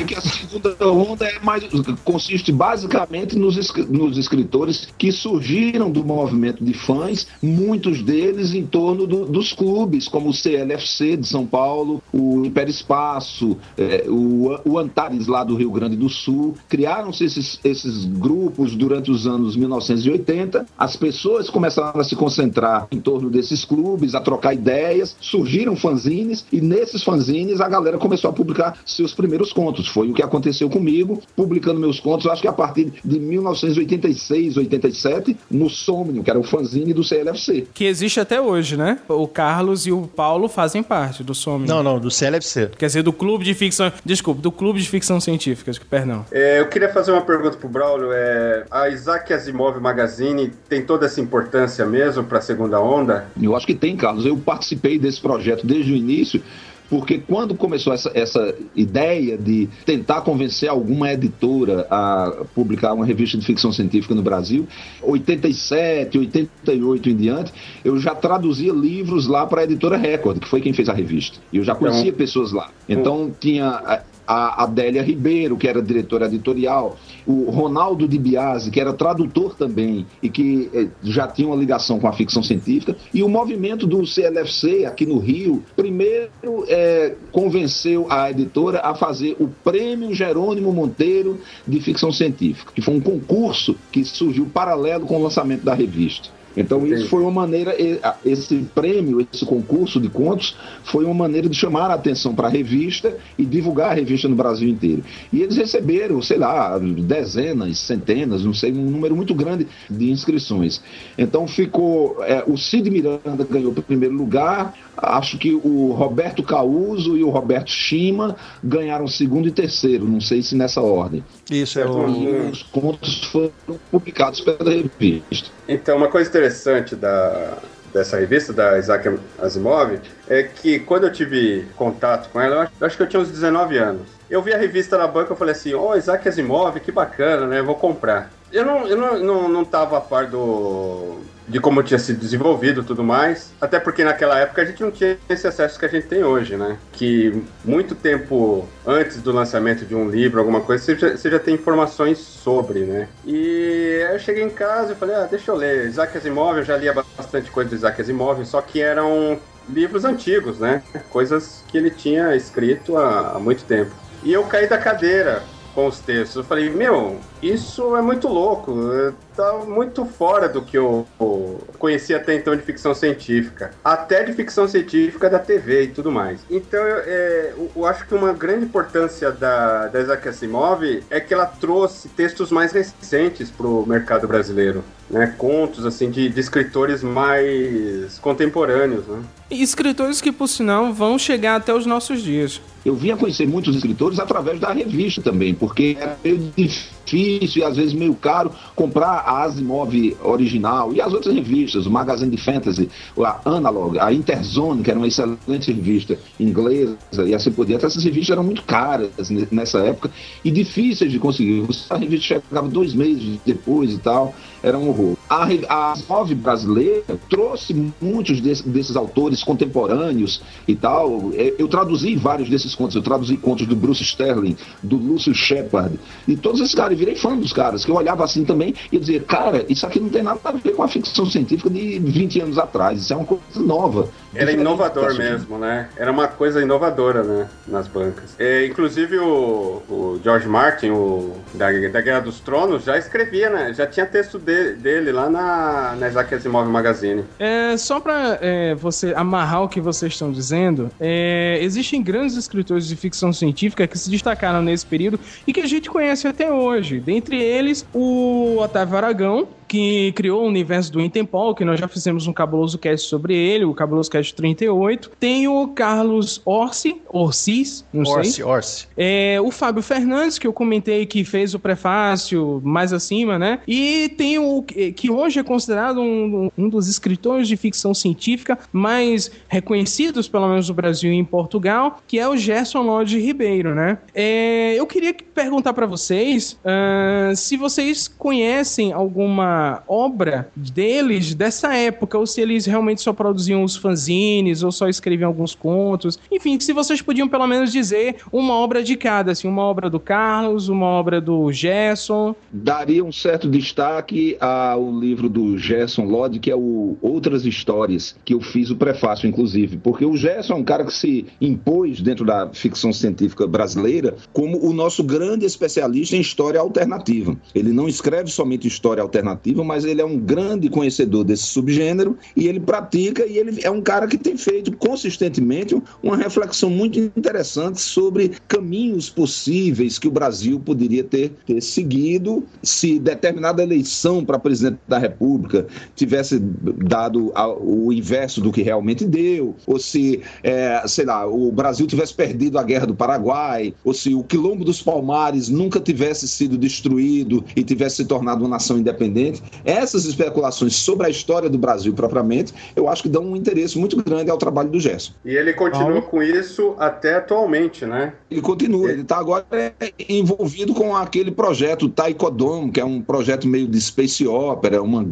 que a segunda onda é mais, consiste basicamente nos, nos escritores que surgiram do movimento de fãs, muitos deles em torno do, dos clubes, como o CLFC de São Paulo, o Império Espaço, é, o, o Antares lá do Rio Grande do Sul. Criaram-se esses, esses grupos durante os anos 1980. As pessoas começaram a se concentrar em torno desses clubes, a trocar ideias, surgiram fanzines e nesses fanzines a galera começou a publicar seus primeiros contos contos. Foi o que aconteceu comigo, publicando meus contos, acho que a partir de 1986, 87, no Somnium, que era o fanzine do CLFC. Que existe até hoje, né? O Carlos e o Paulo fazem parte do Somnium. Não, não, do CLFC. Quer dizer, do Clube de Ficção... Desculpa, do Clube de Ficção Científica, perdão. É, eu queria fazer uma pergunta pro Braulio. É, a Isaac Asimov Magazine tem toda essa importância mesmo para a segunda onda? Eu acho que tem, Carlos. Eu participei desse projeto desde o início porque quando começou essa, essa ideia de tentar convencer alguma editora a publicar uma revista de ficção científica no Brasil, 87, 88 em diante, eu já traduzia livros lá para a editora Record, que foi quem fez a revista. E eu já conhecia então, pessoas lá. Então tinha a Adélia Ribeiro, que era diretora editorial, o Ronaldo de Biasi, que era tradutor também e que eh, já tinha uma ligação com a ficção científica, e o movimento do CLFC aqui no Rio, primeiro eh, convenceu a editora a fazer o Prêmio Jerônimo Monteiro de Ficção Científica, que foi um concurso que surgiu paralelo com o lançamento da revista. Então isso foi uma maneira, esse prêmio, esse concurso de contos, foi uma maneira de chamar a atenção para a revista e divulgar a revista no Brasil inteiro. E eles receberam, sei lá, dezenas, centenas, não sei, um número muito grande de inscrições. Então ficou, é, o Cid Miranda ganhou o primeiro lugar, acho que o Roberto Causo e o Roberto Schima ganharam segundo e terceiro, não sei se nessa ordem. Isso é o... E os contos foram publicados pela revista. Então, uma coisa interessante da, dessa revista, da Isaac Asimov, é que quando eu tive contato com ela, eu acho, que eu tinha uns 19 anos. Eu vi a revista na banca e falei assim, ó, oh, Isaac Asimov, que bacana, né? Eu vou comprar. Eu não, eu não, não, não tava a par do, de como tinha sido desenvolvido tudo mais. Até porque naquela época a gente não tinha esse acesso que a gente tem hoje, né? Que muito tempo antes do lançamento de um livro, alguma coisa, você já, você já tem informações sobre, né? E eu cheguei em casa e falei, ah, deixa eu ler. Isaac Asimov, eu já lia bastante coisa do Isaac Asimov, só que eram livros antigos, né? Coisas que ele tinha escrito há, há muito tempo. E eu caí da cadeira com os textos. Eu falei, meu, isso é muito louco, tá muito fora do que eu conhecia até então de ficção científica, até de ficção científica da TV e tudo mais. Então eu, é, eu acho que uma grande importância da, da Isaac Asimov é que ela trouxe textos mais recentes para o mercado brasileiro. Né, contos assim de, de escritores mais contemporâneos, né? E escritores que, por sinal, vão chegar até os nossos dias. Eu vinha conhecer muitos escritores através da revista também, porque é meio difícil e às vezes meio caro comprar a Asimov original e as outras revistas, o Magazine de Fantasy, a Analog, a Interzone, que era uma excelente revista inglesa e assim por diante. Essas revistas eram muito caras nessa época e difíceis de conseguir. A revista chegava dois meses depois e tal, era um horror. A, a Asimov brasileira trouxe muitos desse, desses autores contemporâneos e tal. É, eu traduzi vários desses contos. Eu traduzi contos do Bruce Sterling, do Lúcio Shepard, e todos esses caras virei fã dos caras, que eu olhava assim também e dizia, cara, isso aqui não tem nada a ver com a ficção científica de 20 anos atrás, isso é uma coisa nova. Era inovador mesmo, né? Era uma coisa inovadora, né? Nas bancas. É, inclusive o, o, George Martin, o da, da Guerra dos Tronos, já escrevia, né? Já tinha texto de, dele lá na, na Isaac Asimov Magazine. É, só pra é, você amarrar o que vocês estão dizendo, é, existem grandes escritores de ficção científica que se destacaram nesse período e que a gente conhece até hoje. Dentre eles, o Otávio Aragão, que criou o universo do Intempol, que nós já fizemos um cabuloso cast sobre ele, o cabuloso cast 38. Tem o Carlos Orsi, Orsis, não Orsi, sei. Orsi. É, o Fábio Fernandes, que eu comentei que fez o prefácio mais acima, né? E tem o que hoje é considerado um, um dos escritores de ficção científica mais reconhecidos, pelo menos no Brasil e em Portugal, que é o Gerson Lodge Ribeiro, né? É, eu queria perguntar para vocês uh, se vocês conhecem alguma obra deles dessa época, ou se eles realmente só produziam os fanzines, ou só escreviam alguns contos. Enfim, se vocês podiam pelo menos dizer uma obra de cada, assim, uma obra do Carlos, uma obra do Gerson. Daria um certo destaque ao livro do Gerson Lodge, que é o Outras Histórias, que eu fiz o prefácio, inclusive, porque o Gerson é um cara que se impôs dentro da ficção científica brasileira como o nosso grande especialista em história alternativa. Ele não escreve somente história alternativa, narrativa, mas ele é um grande conhecedor desse subgênero e ele pratica e ele é um cara que tem feito consistentemente uma reflexão muito interessante sobre caminhos possíveis que o Brasil poderia ter, ter seguido se determinada eleição para presidente da República tivesse dado o inverso do que realmente deu, ou se, é, sei lá, o Brasil tivesse perdido a Guerra do Paraguai, ou se o Quilombo dos Palmares nunca tivesse sido destruído e tivesse se tornado uma nação independente Essas especulações sobre a história do Brasil propriamente, eu acho que dão um interesse muito grande ao trabalho do Gerson. E ele continua com isso até atualmente, né? Ele continua, ele está agora envolvido com aquele projeto Taekwondo, que é um projeto meio de space opera, uma,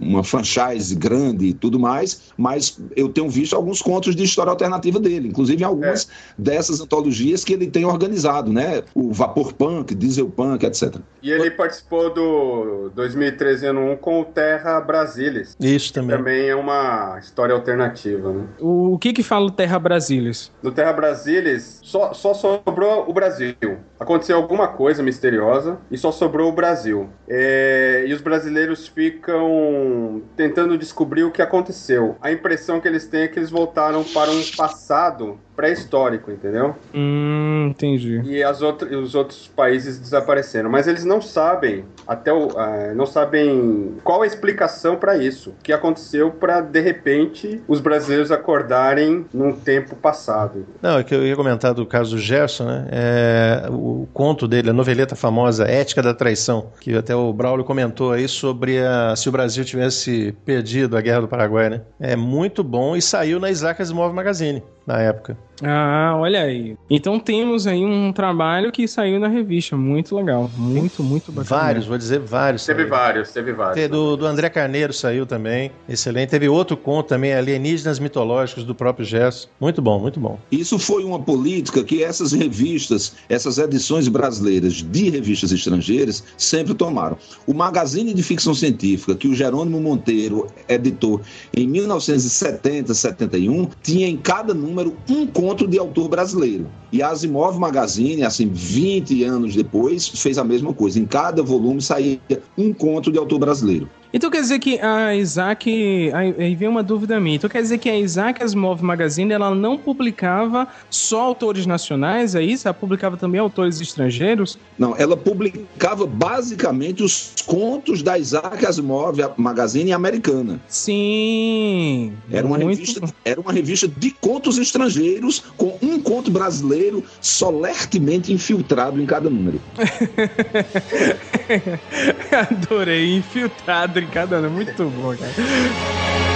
uma franchise grande e tudo mais, mas eu tenho visto alguns contos de história alternativa dele, inclusive algumas é. dessas antologias que ele tem organizado, né? O Vapor Punk, Diesel Punk, etc. E ele participou do 2013 ano 1 com o Terra Brasilis. Isso também. Também é uma história alternativa, né? O, o que que fala o Terra Brasilis? No Terra Brasilis só, só sobrou o Brasil. Aconteceu alguma coisa misteriosa e só sobrou o Brasil. É, e os brasileiros ficam tentando descobrir o que aconteceu. A impressão que eles têm é que eles voltaram para um passado pré-histórico, entendeu? Hum, entendi. E as outras, os outros países desapareceram. Mas eles não sabem, até o, uh, não sabem qual a explicação para isso. O que aconteceu para, de repente, os brasileiros acordarem num tempo passado. Não, é que eu ia comentar do caso do Gerson, né? É, o conto dele, a noveleta famosa Ética da Traição, que até o Braulio comentou aí sobre a, se o Brasil tivesse perdido a Guerra do Paraguai, né? É muito bom e saiu na Isaac Asimov Magazine na época. Ah, olha aí. Então temos aí um trabalho que saiu na revista. Muito legal. Muito, muito bacana. Vários, vou dizer vários. Teve vários, teve vários. do, do André Carneiro saiu também. Excelente. Teve outro conto também, Alienígenas Mitológicos, do próprio Gesso. Muito bom, muito bom. Isso foi uma política que essas revistas, essas edições brasileiras de revistas estrangeiras, sempre tomaram. O Magazine de Ficção Científica, que o Jerônimo Monteiro editou em 1970, 71, tinha em cada número um conto conto de autor brasileiro. E a Asimov Magazine, assim, 20 anos depois, fez a mesma coisa. Em cada volume saía um conto de autor brasileiro. Então quer dizer que a Isaac. Aí vem uma dúvida minha. Então quer dizer que a Isaac Asimov Magazine ela não publicava só autores nacionais, é isso? Ela publicava também autores estrangeiros? Não, ela publicava basicamente os contos da Isaac Asimov Magazine americana. Sim. Era uma, muito... revista, era uma revista de contos estrangeiros com um conto brasileiro solertemente infiltrado em cada número. Adorei, infiltrado brincada, é muito bom, cara.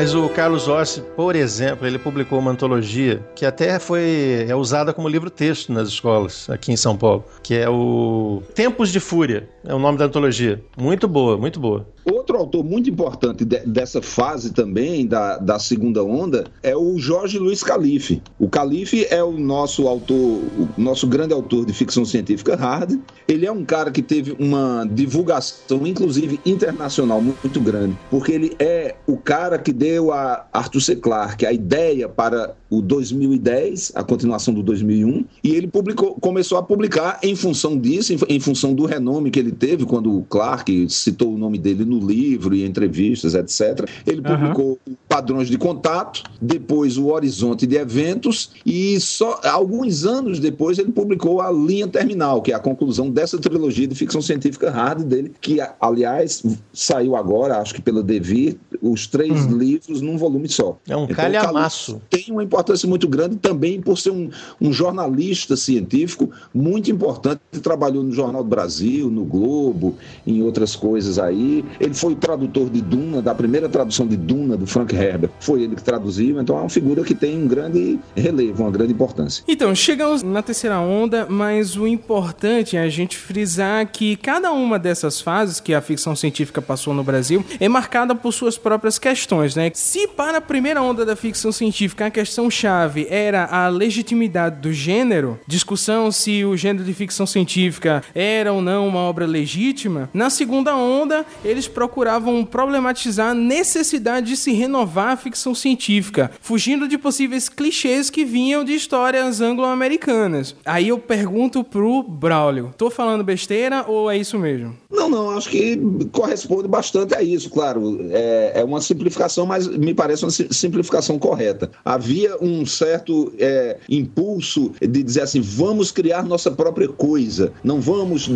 Mas o Carlos Orsi, por exemplo, ele publicou uma antologia que até foi é usada como livro-texto nas escolas aqui em São Paulo, que é o Tempos de Fúria, é o nome da antologia. Muito boa, muito boa. Outro autor muito importante de, dessa fase também, da, da segunda onda, é o Jorge Luiz Calife. O Calife é o nosso autor, o nosso grande autor de ficção científica hard. Ele é um cara que teve uma divulgação, inclusive internacional, muito grande, porque ele é o cara que deu a Arthur C. Clarke a ideia para o 2010, a continuação do 2001, e ele publicou, começou a publicar em função disso, em, em função do renome que ele teve quando o Clarke citou o nome dele no livro e entrevistas, etc. Ele publicou uhum. Padrões de Contato, depois o Horizonte de Eventos e só alguns anos depois ele publicou a Linha Terminal, que é a conclusão dessa trilogia de ficção científica hard dele, que aliás saiu agora, acho que pela Devir, os três uhum. livros num volume só. É um então, calhamaço. Tem uma importância muito grande também por ser um, um jornalista científico muito importante, trabalhou no Jornal do Brasil, no Globo, em outras coisas aí. Ele foi tradutor de Duna, da primeira tradução de Duna, do Frank Herbert. Foi ele que traduziu, então é uma figura que tem um grande relevo, uma grande importância. Então, chegamos na terceira onda, mas o importante é a gente frisar que cada uma dessas fases que a ficção científica passou no Brasil é marcada por suas próprias questões, né? Se para a primeira onda da ficção científica a questão-chave era a legitimidade do gênero, discussão se o gênero de ficção científica era ou não uma obra legítima, na segunda onda eles procuravam problematizar a necessidade de se renovar a ficção científica, fugindo de possíveis clichês que vinham de histórias anglo-americanas. Aí eu pergunto pro Braulio, tô falando besteira ou é isso mesmo? Não, não, acho que corresponde bastante a isso, claro. É, é uma simplificação, mas me parece uma simplificação correta. Havia um certo é, impulso de dizer assim: vamos criar nossa própria coisa, não vamos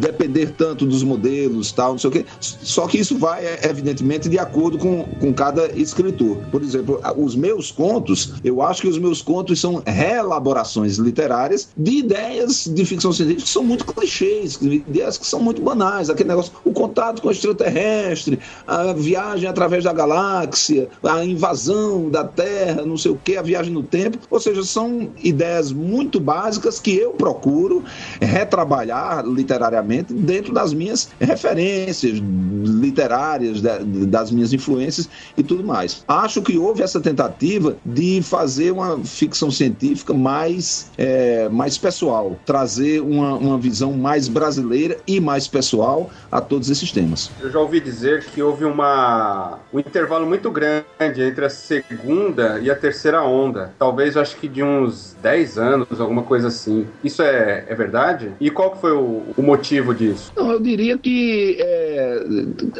depender tanto dos modelos, tal, não sei o quê. Só que isso vai, evidentemente, de acordo com, com cada escritor. Por exemplo, os meus contos, eu acho que os meus contos são reelaborações literárias de ideias de ficção científica que são muito clichês, ideias que são muito banais. Aquele negócio, o contato com o extraterrestre, a viagem através da galáxia, a invasão da Terra, não sei o a viagem no tempo. Ou seja, são ideias muito básicas que eu procuro retrabalhar literariamente dentro das minhas referências literárias, das minhas influências e tudo mais. Acho que houve essa tentativa de fazer uma ficção científica mais, é, mais pessoal, trazer uma, uma visão mais brasileira e mais pessoal a todos esses temas. Eu já ouvi dizer que houve uma, um intervalo muito grande entre a segunda e a terceira onda. Talvez, acho que de uns 10 anos, alguma coisa assim. Isso é, é verdade? E qual foi o, o motivo disso? Não, eu diria que é,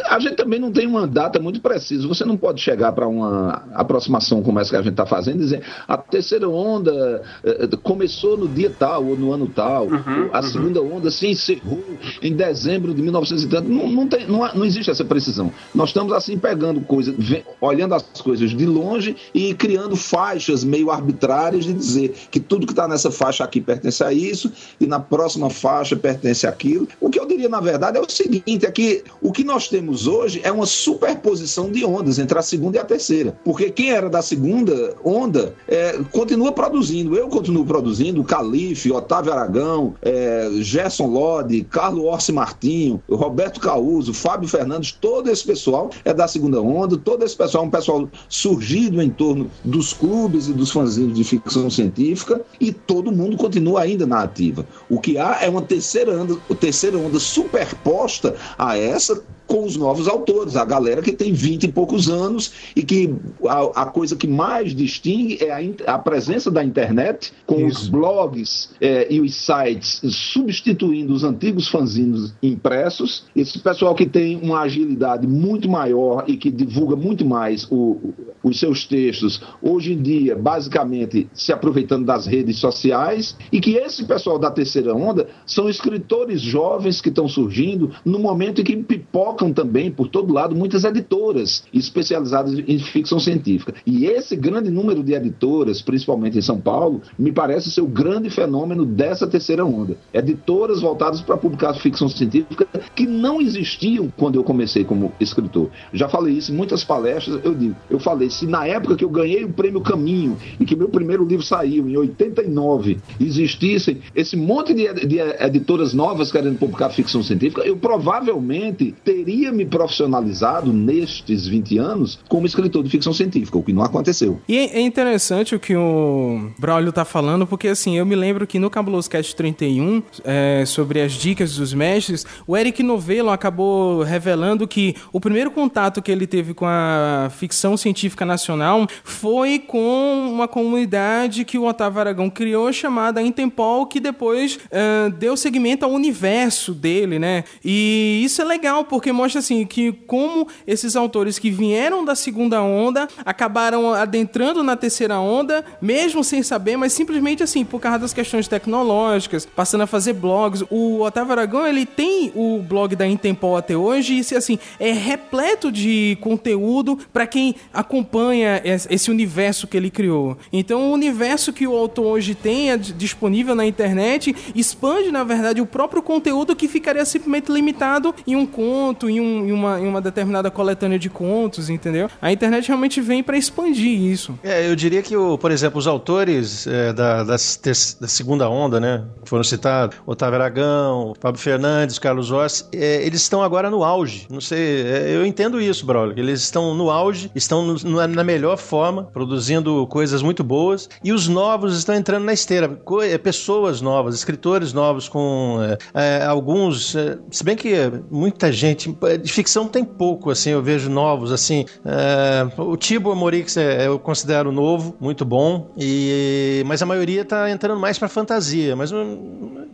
a gente também não tem uma data muito precisa. Você não pode chegar para uma aproximação como essa que a gente está fazendo e dizer a terceira onda é, começou no dia tal ou no ano tal, uhum, a uhum. segunda onda se encerrou em dezembro de 1900 e tanto. Não, não, tem, não, não existe essa precisão. Nós estamos assim pegando coisas, olhando as coisas de longe e criando faixas meio arbitrárias de dizer que tudo que está nessa faixa aqui pertence a isso e na próxima faixa pertence àquilo. O que eu diria, na verdade, é o seguinte: é que o que nós temos hoje é uma superposição de ondas entre a segunda e a terceira. Porque quem era da segunda onda é, continua produzindo. Eu continuo produzindo, o Calife, Otávio Aragão, é, Gerson Lodi, Carlos Orsi Martinho, Roberto Causo, Fábio Fernandes, todo esse pessoal é da segunda onda, todo esse pessoal é um pessoal surgido em torno dos clubes e dos fanzinhos de ficção científica e todo mundo continua ainda na ativa. O que há é uma terceira onda, terceira onda superposta a essa com os novos autores, a galera que tem 20 e poucos anos e que a, a coisa que mais distingue é a, a presença da internet, com Isso. os blogs é, e os sites substituindo os antigos fanzines impressos. Esse pessoal que tem uma agilidade muito maior e que divulga muito mais o, os seus textos, hoje em dia, basicamente se aproveitando das redes sociais, e que esse pessoal da terceira onda são escritores jovens que estão surgindo no momento em que pipoca também, por todo lado, muitas editoras especializadas em ficção científica. E esse grande número de editoras, principalmente em São Paulo, me parece ser o grande fenômeno dessa terceira onda. Editoras voltadas para publicar ficção científica que não existiam quando eu comecei como escritor. Já falei isso em muitas palestras, eu digo, eu falei, se na época que eu ganhei o prêmio Caminho e que meu primeiro livro saiu em 89, existissem esse monte de, de editoras novas querendo publicar ficção científica, eu provavelmente teria teria me profissionalizado nestes 20 anos como escritor de ficção científica, o que não aconteceu. E é interessante o que o Braulio tá falando, porque assim, eu me lembro que no Cabuloso Cast 31, é, sobre as dicas dos mestres, o Eric Novello acabou revelando que o primeiro contato que ele teve com a ficção científica nacional foi com uma comunidade que o Otávio Aragão criou chamada Intempol, que depois uh, deu seguimento ao universo dele, né? E isso é legal, porque mostra assim que como esses autores que vieram da segunda onda acabaram adentrando na terceira onda, mesmo sem saber, mas simplesmente assim, por causa das questões tecnológicas, passando a fazer blogs. O Otávio Aragão, ele tem o blog da Intempol até hoje e assim, é repleto de conteúdo para quem acompanha esse universo que ele criou. Então, o universo que o autor hoje tem é disponível na internet expande, na verdade, o próprio conteúdo que ficaria simplesmente limitado em um conto, em, um, em, uma, em uma determinada coletânea de contos, entendeu? A internet realmente vem para expandir isso. É, eu diria que, o, por exemplo, os autores é, da, da, da, segunda onda, né? Foram citados Otávio Aragão, Fábio Fernandes, Carlos Oss, é, eles estão agora no auge. Não sei, é, eu entendo isso, Braulio. Eles estão no auge, estão no, na melhor forma, produzindo coisas muito boas, e os novos estão entrando na esteira. É, pessoas novas, escritores novos, com é, é, alguns. se bem que muita gente de ficção tem pouco, assim, eu vejo novos, assim. É, o Tibo Amorix é, eu considero novo, muito bom, e, mas a maioria tá entrando mais pra fantasia, mas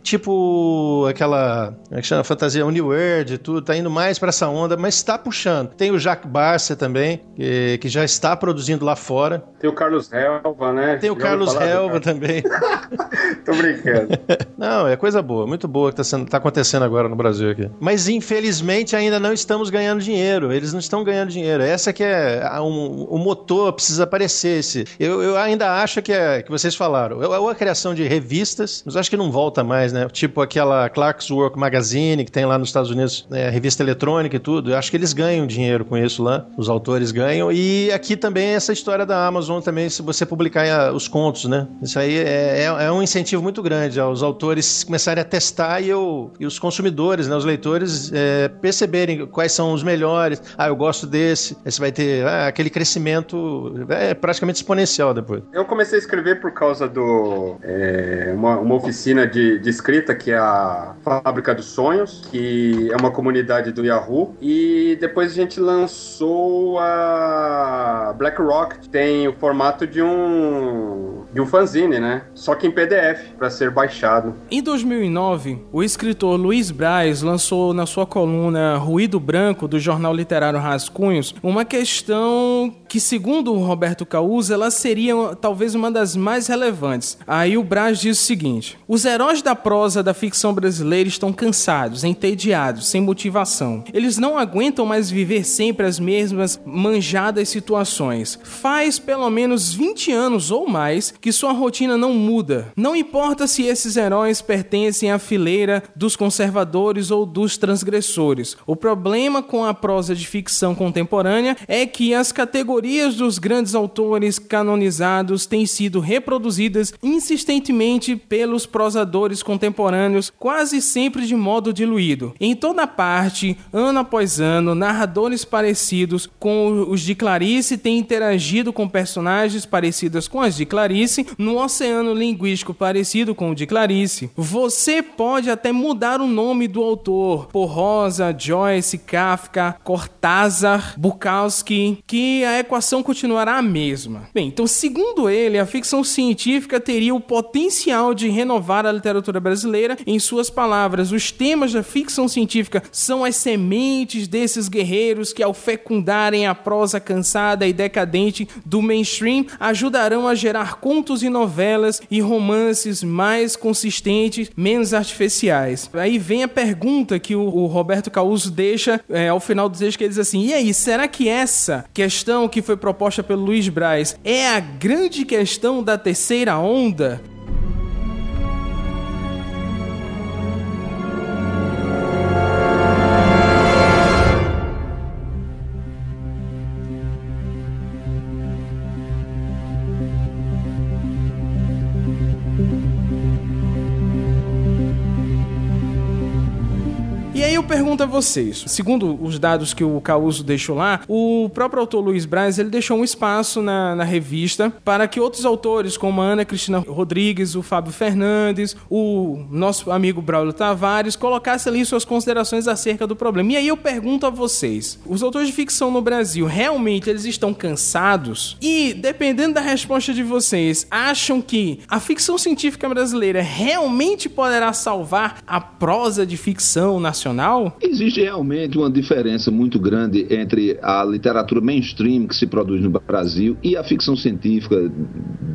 tipo aquela, como é que chama? Fantasia Uniworld e tudo, tá indo mais pra essa onda, mas tá puxando. Tem o Jacques Barça também, que, que já está produzindo lá fora. Tem o Carlos Helva, né? Tem o Já Carlos Helva também. Tô brincando. Não, é coisa boa, muito boa que tá, sendo, tá acontecendo agora no Brasil aqui. Mas infelizmente ainda não estamos ganhando dinheiro. Eles não estão ganhando dinheiro. Essa que é a- um- o motor precisa aparecer. Esse. Eu, eu ainda acho que é que vocês falaram. É ou a criação de revistas, mas acho que não volta mais, né? Tipo aquela Clark's Work Magazine que tem lá nos Estados Unidos, né? revista eletrônica e tudo. Eu acho que eles ganham dinheiro com isso lá. Os autores ganham. E aqui também essa história da Amazon também, se você publicar eh, os contos, né? Isso aí é, é- é um incentivo muito grande aos autores começarem a testar e, eu, e os consumidores, né, os leitores, é, perceberem quais são os melhores. Ah, eu gosto desse. Aí você vai ter ah, aquele crescimento é praticamente exponencial depois. Eu comecei a escrever por causa do é, uma, uma oficina de, de escrita que é a Fábrica dos Sonhos, que é uma comunidade do Yahoo, e depois a gente lançou a Black Rock, que tem o formato de um de um fanzine, né? Só que em PDF para ser baixado. Em 2009, o escritor Luiz Braz lançou na sua coluna Ruído Branco do jornal literário Rascunhos uma questão que, segundo o Roberto Causa, ela seria talvez uma das mais relevantes. Aí o Braz diz o seguinte: Os heróis da prosa da ficção brasileira estão cansados, entediados, sem motivação. Eles não aguentam mais viver sempre as mesmas manjadas situações. Faz pelo menos 20 anos ou mais que sua rotina não muda. Não importa se esses heróis pertencem à fileira dos conservadores ou dos transgressores. O problema com a prosa de ficção contemporânea é que as categorias dos grandes autores canonizados têm sido reproduzidas insistentemente pelos prosadores contemporâneos, quase sempre de modo diluído. Em toda parte, ano após ano, narradores parecidos com os de Clarice têm interagido com personagens parecidas com as de Clarice num oceano linguístico parecido com o de Clarice. Você pode até mudar o nome do autor por Rosa, Joyce, Kafka, Cortázar, Bukowski, que a equação continuará a mesma. Bem, então, segundo ele, a ficção científica teria o potencial de renovar a literatura brasileira. Em suas palavras, os temas da ficção científica são as sementes desses guerreiros que, ao fecundarem a prosa cansada e decadente do mainstream, ajudarão a gerar contos e novelas e romances mais consistentes, menos artificiais. Aí vem a pergunta que o, Roberto Causo deixa é, ao final do texto, que ele diz assim: e aí, será que essa questão que foi proposta pelo Luiz Braz é a grande questão da terceira onda? Vocês, segundo os dados que o Causo deixou lá, o próprio autor Luiz Braz, ele deixou um espaço na, na revista para que outros autores, como a Ana Cristina Rodrigues, o Fábio Fernandes, o nosso amigo Braulio Tavares, colocassem ali suas considerações acerca do problema. E aí eu pergunto a vocês, os autores de ficção no Brasil, realmente eles estão cansados? E, dependendo da resposta de vocês, acham que a ficção científica brasileira realmente poderá salvar a prosa de ficção nacional? Existe realmente uma diferença muito grande entre a literatura mainstream que se produz no Brasil e a ficção científica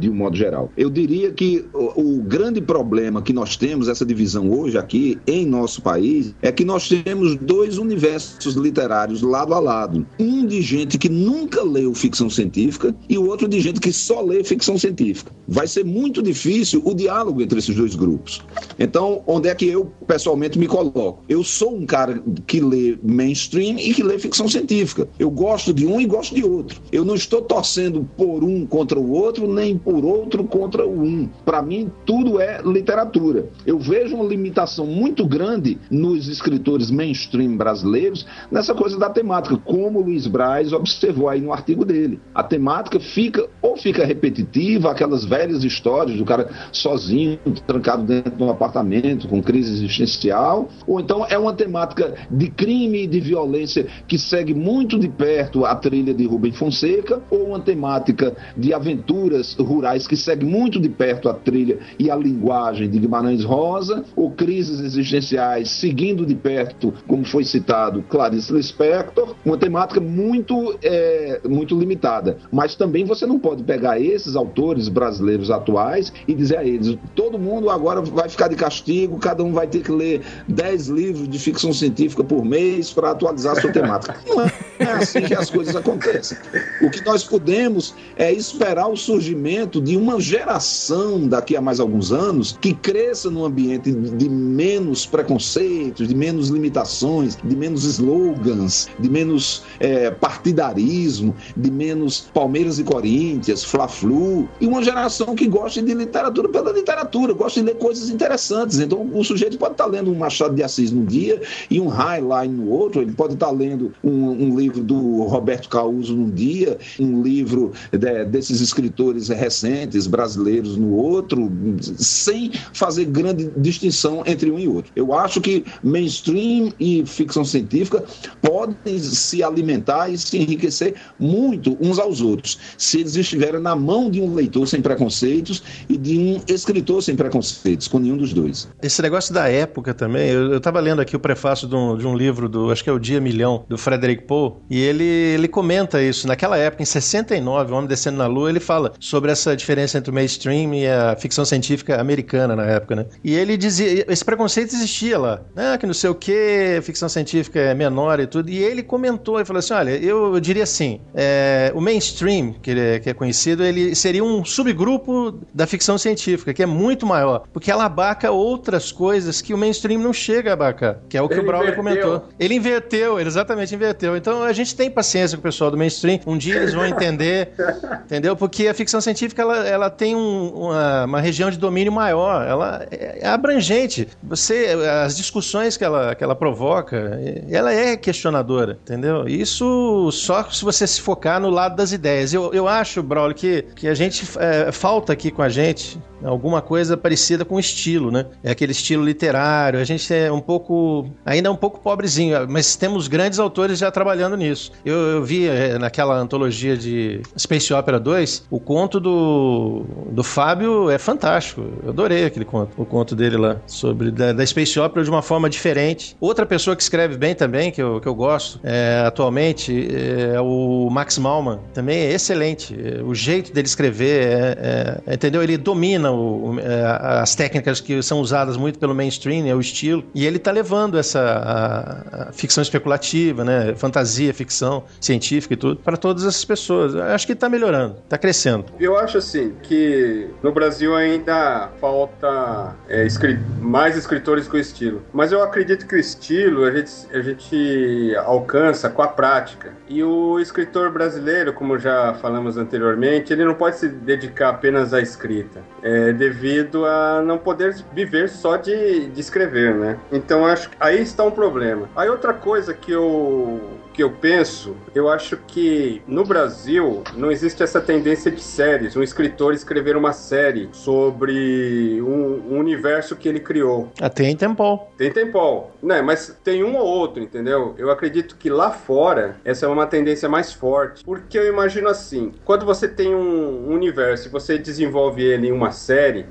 de um modo geral. Eu diria que o, o grande problema que nós temos, essa divisão hoje aqui em nosso país, é que nós temos dois universos literários lado a lado. Um de gente que nunca leu ficção científica e o outro de gente que só lê ficção científica. Vai ser muito difícil o diálogo entre esses dois grupos. Então, onde é que eu pessoalmente me coloco? Eu sou um cara que lê mainstream e que lê ficção científica. Eu gosto de um e gosto de outro. Eu não estou torcendo por um contra o outro, nem por outro contra o um. Para mim, tudo é literatura. Eu vejo uma limitação muito grande nos escritores mainstream brasileiros nessa coisa da temática, como o Luiz Braz observou aí no artigo dele. A temática fica ou fica repetitiva, aquelas velhas histórias do cara sozinho, trancado dentro de um apartamento, com crise existencial, ou então é uma temática de crime e de violência que segue muito de perto a trilha de Rubem Fonseca, ou uma temática de aventuras rurais que segue muito de perto a trilha e a linguagem de Guimarães Rosa, ou crises existenciais seguindo de perto, como foi citado, Clarice Lispector, uma temática muito, é, muito limitada. Mas também você não pode pegar esses autores brasileiros atuais e dizer a eles: todo mundo agora vai ficar de castigo, cada um vai ter que ler 10 livros de ficção científica por mês para atualizar a sua temática. Não é, é assim que as coisas acontecem. O que nós podemos é esperar o surgimento de uma geração daqui a mais alguns anos que cresça num ambiente de menos preconceitos, de menos limitações, de menos slogans, de menos é, partidarismo, de menos Palmeiras e Corinthians, Fla-Flu, e uma geração que gosta de literatura pela literatura, gosta de ler coisas interessantes. Então, o sujeito pode estar lendo um Machado de Assis num dia e um Highline no outro, ele pode estar lendo um, um livro do Roberto Causo num dia, um livro de, desses escritores recentes brasileiros no outro, sem fazer grande distinção entre um e outro. Eu acho que mainstream e ficção científica podem se alimentar e se enriquecer muito uns aos outros, se eles estiverem na mão de um leitor sem preconceitos e de um escritor sem preconceitos, com nenhum dos dois. Esse negócio da época também, eu estava lendo aqui o prefácio de um, de um, livro do, acho que é o Dia Milhão, do Frederick Poe, e ele, ele comenta isso. Naquela época, em 69, O Homem Descendo na Lua, ele fala sobre essa diferença entre o mainstream e a ficção científica americana na época, né? E ele dizia, esse preconceito existia lá, né? Que não sei o que, ficção científica é menor e tudo, e ele comentou, e falou assim, olha, eu, eu diria assim, é, o mainstream, que, ele, que é conhecido, ele seria um subgrupo da ficção científica, que é muito maior, porque ela abarca outras coisas que o mainstream não chega a abarcar, que é o que ele o Brown comentou. Ele inverteu, ele exatamente inverteu. Então a gente tem paciência com o pessoal do mainstream, um dia eles vão entender, entendeu? Porque a ficção científica ela, ela tem um, uma, uma, região de domínio maior, ela é, é abrangente. Você, as discussões que ela, que ela provoca, ela é questionadora, entendeu? Isso só se você se focar no lado das ideias. Eu, eu acho, Braulio, que, que a gente é, falta aqui com a gente alguma coisa parecida com estilo, né? É aquele estilo literário. A gente é um pouco, ainda é um pouco pobrezinho, mas temos grandes autores já trabalhando nisso. Eu, eu vi é, naquela antologia de Space Opera 2, o conto do, do Fábio é fantástico. Eu adorei aquele conto, o conto dele lá, sobre da, da Space Opera de uma forma diferente. Outra pessoa que escreve bem também, que eu, que eu gosto é, atualmente, é o Max Malman. Também é excelente. O jeito dele escrever, é, é, entendeu? Ele domina o, é, as técnicas que são usadas muito pelo mainstream, é o estilo, e ele está levando essa a, a ficção especulativa, né, fantasia, ficção científica e tudo, para todas essas pessoas. Eu acho que está melhorando, está crescendo. Eu acho assim que no Brasil ainda falta é, escrit mais escritores com estilo, mas eu acredito que o estilo a gente, a gente alcança com a prática. E o escritor brasileiro, como já falamos anteriormente, ele não pode se dedicar apenas à escrita. É, é, devido a não poder viver só de, de escrever, né? Então acho que aí está um problema. Aí outra coisa que eu que eu penso, eu acho que no Brasil não existe essa tendência de séries, um escritor escrever uma série sobre um, um universo que ele criou. Ah, tem Tempol. Tem Tempol, né? Mas tem um ou outro, entendeu? Eu acredito que lá fora essa é uma tendência mais forte, porque eu imagino assim, quando você tem um universo e você desenvolve ele em uma série,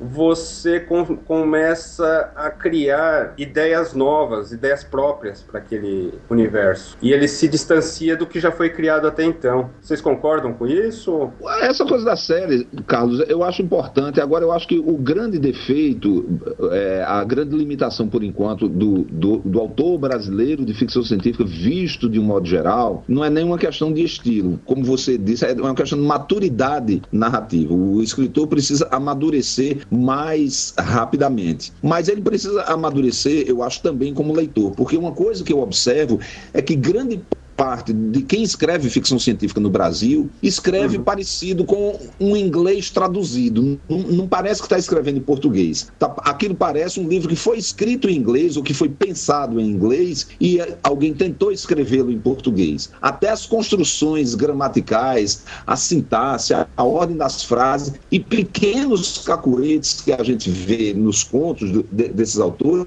você com, começa a criar ideias novas, ideias próprias para aquele universo. E ele se distancia do que já foi criado até então. Vocês concordam com isso? Essa coisa da série, Carlos, eu acho importante. Agora, eu acho que o grande defeito, é, a grande limitação, por enquanto, do, do, do autor brasileiro de ficção científica, visto de um modo geral, não é nenhuma questão de estilo. Como você disse, é uma questão de maturidade narrativa. O escritor precisa amadurecer mais rapidamente. Mas ele precisa amadurecer, eu acho, também como leitor, porque uma coisa que eu observo é que grande parte de quem escreve ficção científica no Brasil escreve uhum. parecido com um inglês traduzido. Não, não parece que está escrevendo em português. Tá, aquilo parece um livro que foi escrito em inglês ou que foi pensado em inglês e alguém tentou escrevê-lo em português. Até as construções gramaticais, a sintaxe, a, a ordem das frases e pequenos cacuetes que a gente vê nos contos do, de, desses autores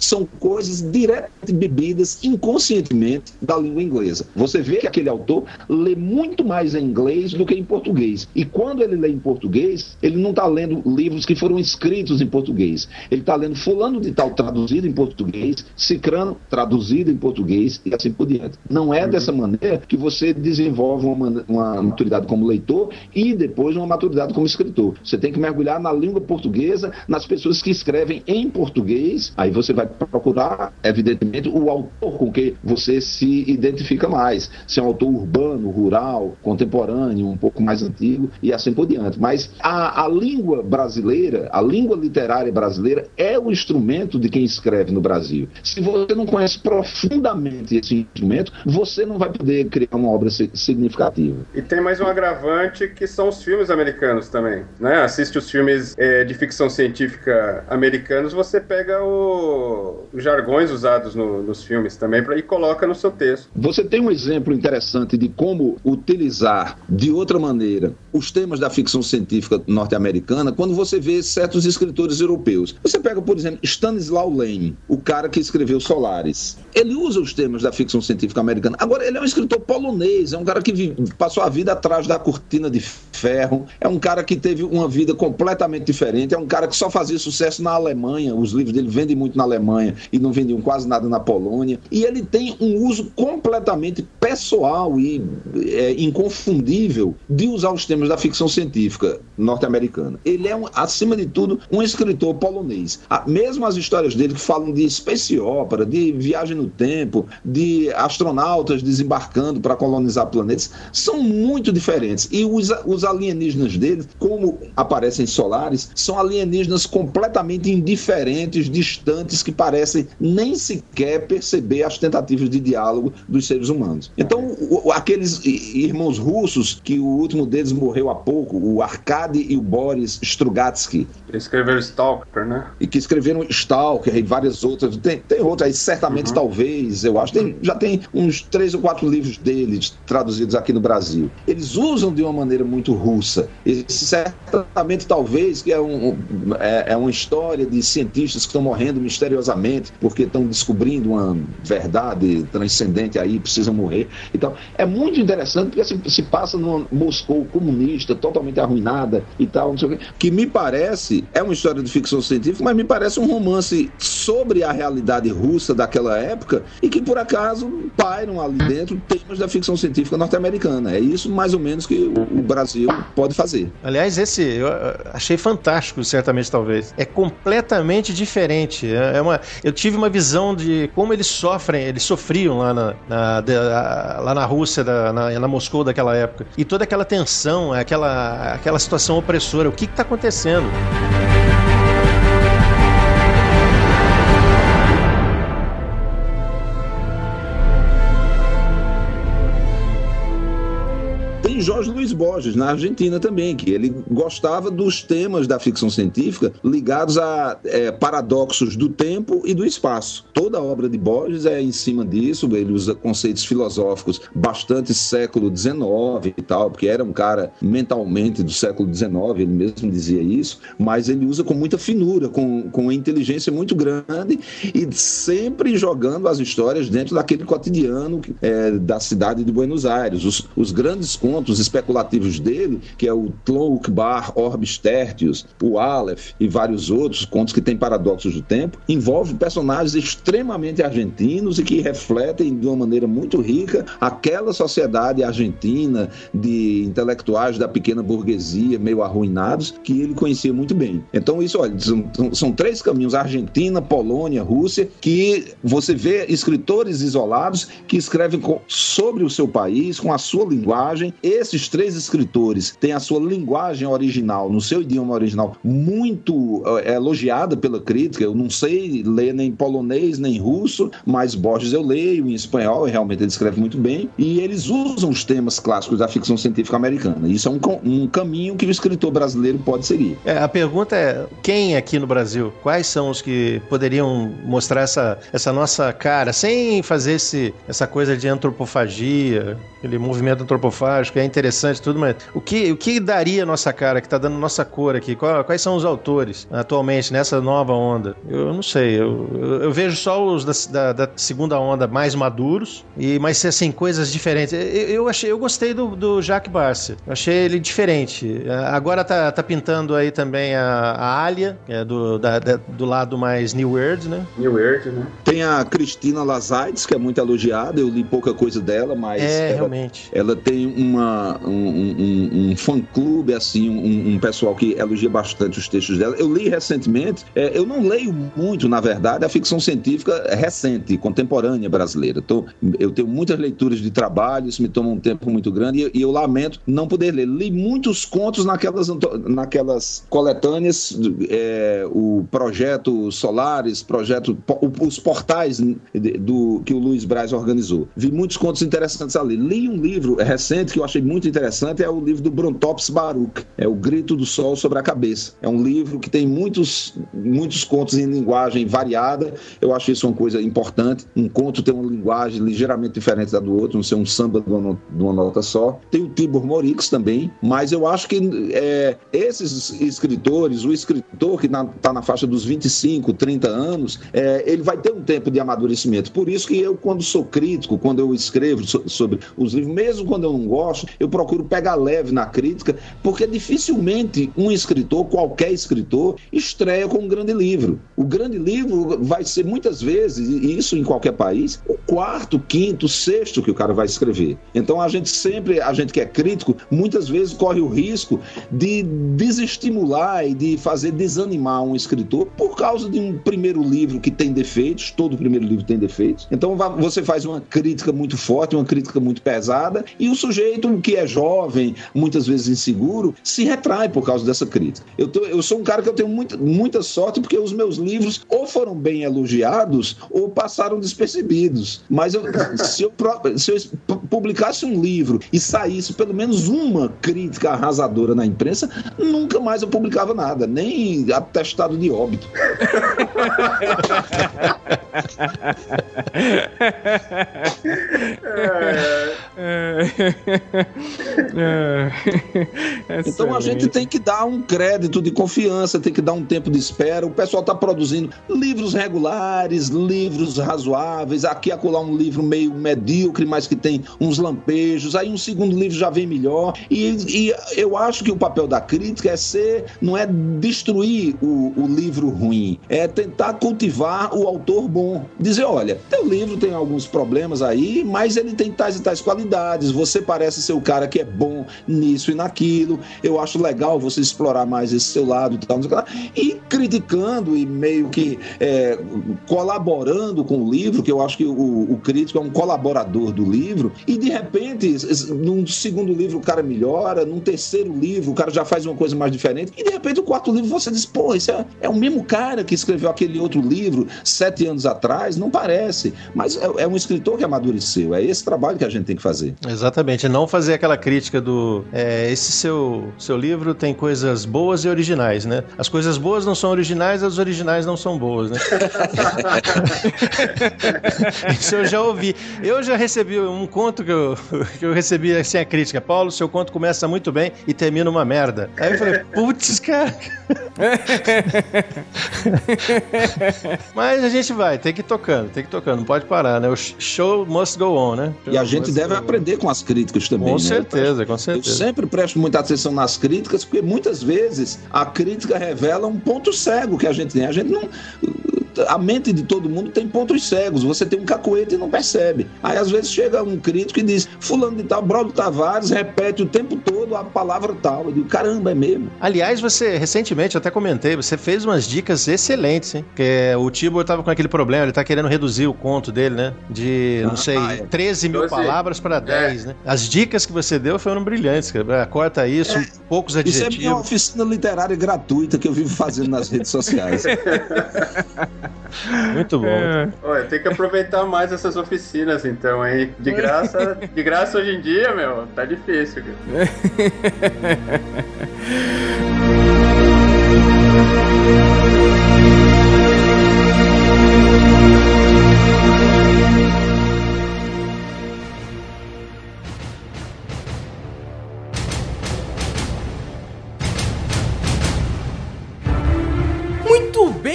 são coisas diretamente bebidas inconscientemente da língua inglesa. Você vê que aquele autor lê muito mais em inglês do que em português. E quando ele lê em português, ele não está lendo livros que foram escritos em português. Ele está lendo fulano de tal traduzido em português, cicrano traduzido em português e assim por diante. Não é dessa maneira que você desenvolve uma, uma maturidade como leitor e depois uma maturidade como escritor. Você tem que mergulhar na língua portuguesa, nas pessoas que escrevem em português, aí você vai procurar, evidentemente, o autor com que você se identifica mais. Se é um autor urbano, rural, contemporâneo, um pouco mais antigo e assim por diante. Mas a, a língua brasileira, a língua literária brasileira é o instrumento de quem escreve no Brasil. Se você não conhece profundamente esse instrumento, você não vai poder criar uma obra significativa. E tem mais um agravante que são os filmes americanos também. Né? Assiste os filmes é, de ficção científica americanos, você pega o, os jargões usados no, nos filmes também pra, e coloca no seu texto. Você tem um exemplo interessante de como utilizar de outra maneira os temas da ficção científica norte-americana quando você vê certos escritores europeus. Você pega, por exemplo, Stanislaw Lem, o cara que escreveu Solaris. Ele usa os temas da ficção científica americana. Agora, ele é um escritor polonês, é um cara que passou a vida atrás da cortina de ferro, é um cara que teve uma vida completamente diferente, é um cara que só fazia sucesso na Alemanha, os livros dele vendem muito na Alemanha e não vendiam quase nada na Polônia. E ele tem um uso completamente pessoal e é, inconfundível de usar os temas da ficção científica norte-americana. Ele é, um, acima de tudo, um escritor polonês. Mesmo as histórias dele que falam de space opera, de viagem no tempo, de astronautas desembarcando para colonizar planetas, são muito diferentes. E os, os alienígenas dele, como aparecem solares, são alienígenas completamente indiferentes, distantes, que parecem nem sequer perceber as tentativas de diálogo dos seres humanos. Então, o, aqueles irmãos russos, que o último deles morreu há pouco, o Arkady e o Boris Strugatsky. Escreveram Stalker, né? E que escreveram Stalker e várias outras. Tem, tem outras aí, certamente, uhum. talvez, eu acho. Tem, já tem uns três ou quatro livros deles traduzidos aqui no Brasil. Eles usam de uma maneira muito russa. Esse certamente, talvez, que é, um, é, é uma história de cientistas que estão morrendo misteriosamente porque estão descobrindo uma verdade transcendente aí, precisam morrer. Então, é muito interessante porque se, se passa numa Moscou comunista, totalmente arruinada e tal, não sei o quê, que me parece, é uma história de ficção científica, mas me parece um romance sobre a realidade russa daquela época e que, por acaso, pairam ali dentro temas da ficção científica norte-americana. É isso, mais ou menos, que o, Brasil pode fazer. Aliás, esse eu achei fantástico, certamente, talvez. É completamente diferente. É, é uma, eu tive uma visão de como eles sofrem, eles sofriam lá na, na lá na Rússia, da, na, na Moscou daquela época. E toda aquela tensão, aquela, aquela situação opressora. O que está acontecendo? Jorge Luiz Borges, na Argentina também, que ele gostava dos temas da ficção científica ligados a é, paradoxos do tempo e do espaço. Toda a obra de Borges é em cima disso, ele usa conceitos filosóficos bastante século XIX e tal, porque era um cara mentalmente do século XIX, ele mesmo dizia isso, mas ele usa com muita finura, com, com inteligência muito grande e sempre jogando as histórias dentro daquele cotidiano é, da cidade de Buenos Aires. Os, os grandes contos contos especulativos dele, que é o Tlon-Ukbar, Orbis Tertius, o Aleph e vários outros contos que têm paradoxos do tempo, envolve personagens extremamente argentinos e que refletem de uma maneira muito rica aquela sociedade argentina de intelectuais da pequena burguesia meio arruinados que ele conhecia muito bem. Então isso, olha, são, são três caminhos, Argentina, Polônia, Rússia, que você vê escritores isolados que escrevem sobre o seu país, com a sua linguagem, esses três escritores têm a sua linguagem original, no seu idioma original, muito é, elogiada pela crítica. Eu não sei ler nem polonês nem russo, mas Borges eu leio em espanhol e realmente ele escreve muito bem. E eles usam os temas clássicos da ficção científica americana. Isso é um, um caminho que o escritor brasileiro pode seguir. É, a pergunta é: quem aqui no Brasil? Quais são os que poderiam mostrar essa, essa nossa cara, sem fazer esse, essa coisa de antropofagia, aquele movimento antropofágico? É interessante tudo, mas o que, o que daria nossa cara, que tá dando nossa cor aqui? Quais são os autores atualmente nessa nova onda? Eu não sei, eu, eu, eu vejo só os da, da- da segunda onda mais maduros, e mas assim, coisas diferentes. Eu, eu achei, eu gostei do, do Jacques Barcia, eu achei ele diferente. É, Agora tá, tá pintando aí também a, a Alia, que é do, da- da- do lado mais New World, né? New World, né? Tem a Cristina Lazaides, que é muito elogiada, eu li pouca coisa dela, mas É, ela, realmente. ela tem uma, um, um- um- fã-clube, assim, um, um pessoal que elogia bastante os textos dela. Eu li recentemente, é, eu não leio muito, na verdade, a ficção científica recente, contemporânea brasileira. Então, eu tenho muitas leituras de trabalho, isso me toma um tempo muito grande e, e eu lamento não poder ler. Li muitos contos naquelas, naquelas coletâneas, é, o projeto Solares, projeto, os portais do que o Luiz Braz organizou. Vi muitos contos interessantes ali. Li um livro recente que eu achei muito interessante, é o livro do Brontops Baruch, é O Grito do Sol sobre a Cabeça. É um livro que tem muitos, muitos contos em linguagem variada. Eu acho isso uma coisa importante. Um conto tem uma linguagem ligeiramente diferente da do outro, não ser um samba de uma, de uma nota só. Tem o Tibor Morix também, mas eu acho que é, esses escritores, o escritor que está na faixa dos 25, 30 anos, é, ele vai ter um tempo de amadurecimento. Por isso que eu, quando sou crítico, quando eu escrevo so- sobre os livros, mesmo quando eu não gosto, eu procuro pegar leve na crítica, porque dificilmente um escritor, qualquer escritor, estreia com um grande livro. O grande livro vai ser muitas vezes, e isso em qualquer país, o quarto, quinto, sexto que o cara vai escrever. Então a gente sempre, a gente que é crítico, muitas vezes corre o risco de desestimular e de fazer desanimar um escritor por causa de um primeiro livro que tem defeitos, todo primeiro livro tem defeitos. Então você faz uma crítica muito forte, uma crítica muito pesada, e o sujeito que é jovem, muitas vezes inseguro, se retrai por causa dessa crítica. Eu, tô- eu sou um cara que eu tenho muita, muita sorte porque os meus livros ou foram bem elogiados ou passaram despercebidos. Mas eu- se, eu, se eu pu- publicasse um livro e saísse pelo menos uma crítica arrasadora na imprensa, nunca mais eu publicava nada, nem atestado de óbito. Então a gente tem que dar um crédito de confiança, tem que dar um tempo de espera. O pessoal está produzindo livros regulares, livros razoáveis. Aqui acolá um livro meio medíocre, mas que tem uns lampejos. Aí um segundo livro já vem melhor. E, e eu acho que o papel da crítica é ser, não é destruir o, o livro ruim, é tentar cultivar o autor bom. Dizer, olha, teu livro tem alguns problemas aí, mas ele tem tais e tais qualidades. Você parece ser o cara que é bom nisso e naquilo. Eu acho legal você explorar mais esse seu lado e tal. E criticando e meio que é, colaborando com o livro, que eu acho que o, o crítico é um colaborador do livro, e de repente, num segundo livro o cara melhora, num terceiro livro o cara já faz uma coisa mais diferente, e de repente o quarto livro você diz, pô, esse é, é o mesmo cara que escreveu aquele outro livro sete anos atrás, não parece, mas é, é um escritor que amadureceu, é esse trabalho que a gente tem que fazer. Exatamente, não fazer aquela crítica do é, esse seu, seu livro tem coisas boas e originais, né? As coisas boas não são originais, as originais não são boas, né? Isso eu já ouvi. Eu já recebi um conto que eu, que eu recebi assim a crítica. Paulo, seu conto começa muito bem e termina uma merda. Aí eu falei, putz, cara. Mas a gente vai, tem que ir tocando, tem que ir tocando, não pode parar, né? O show must go on, né? E a gente deve aprender com as críticas também. Com né? Certeza, com Eu certeza. sempre presto muita atenção nas críticas, porque muitas vezes a crítica revela um ponto cego que a gente tem. A gente não. A mente de todo mundo tem pontos cegos. Você tem um cacoete e não percebe. Aí às vezes chega um crítico e diz: Fulano de tal, Braulio Tavares repete o tempo todo a palavra tal. Eu digo: caramba, é mesmo. Aliás, você, recentemente, eu até comentei, você fez umas dicas excelentes, hein? Porque o Tibor tava com aquele problema, ele tá querendo reduzir o conto dele, né? De, não Ah, sei, é. 13 mil 12. palavras para 10, né? As dicas que você deu foram brilhantes, cara. Ah, Corta isso, poucos Isso é minha adjetivos. oficina literária gratuita que eu vivo fazendo nas redes sociais. Muito bom. Olha, tem que aproveitar mais essas oficinas, então, hein? De graça, de graça hoje em dia, meu, tá difícil. cara.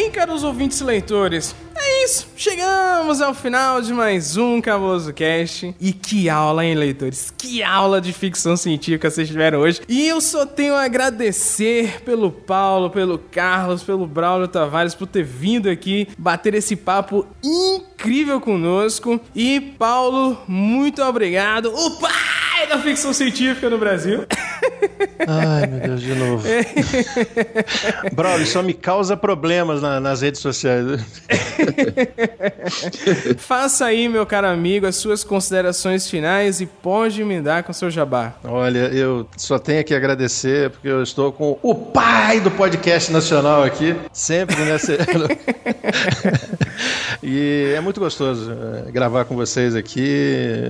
bem, caros ouvintes leitores? É isso, chegamos ao final de mais um Cabuloso Cast. E que aula, hein, leitores? Que aula de ficção científica vocês tiveram hoje. E eu só tenho a agradecer pelo Paulo, pelo Carlos, pelo Braulio Tavares por ter vindo aqui bater esse papo incrível conosco. E Paulo, muito obrigado. O pai da ficção científica no Brasil. Ai, meu Deus, de novo. Braulio, só me causa problemas na- nas redes sociais. Faça aí, meu caro amigo, as suas considerações finais e pode me dar com seu jabá. Olha, eu só tenho que agradecer porque eu estou com o pai do podcast nacional aqui, sempre nessa. e é muito gostoso eh, gravar com vocês aqui.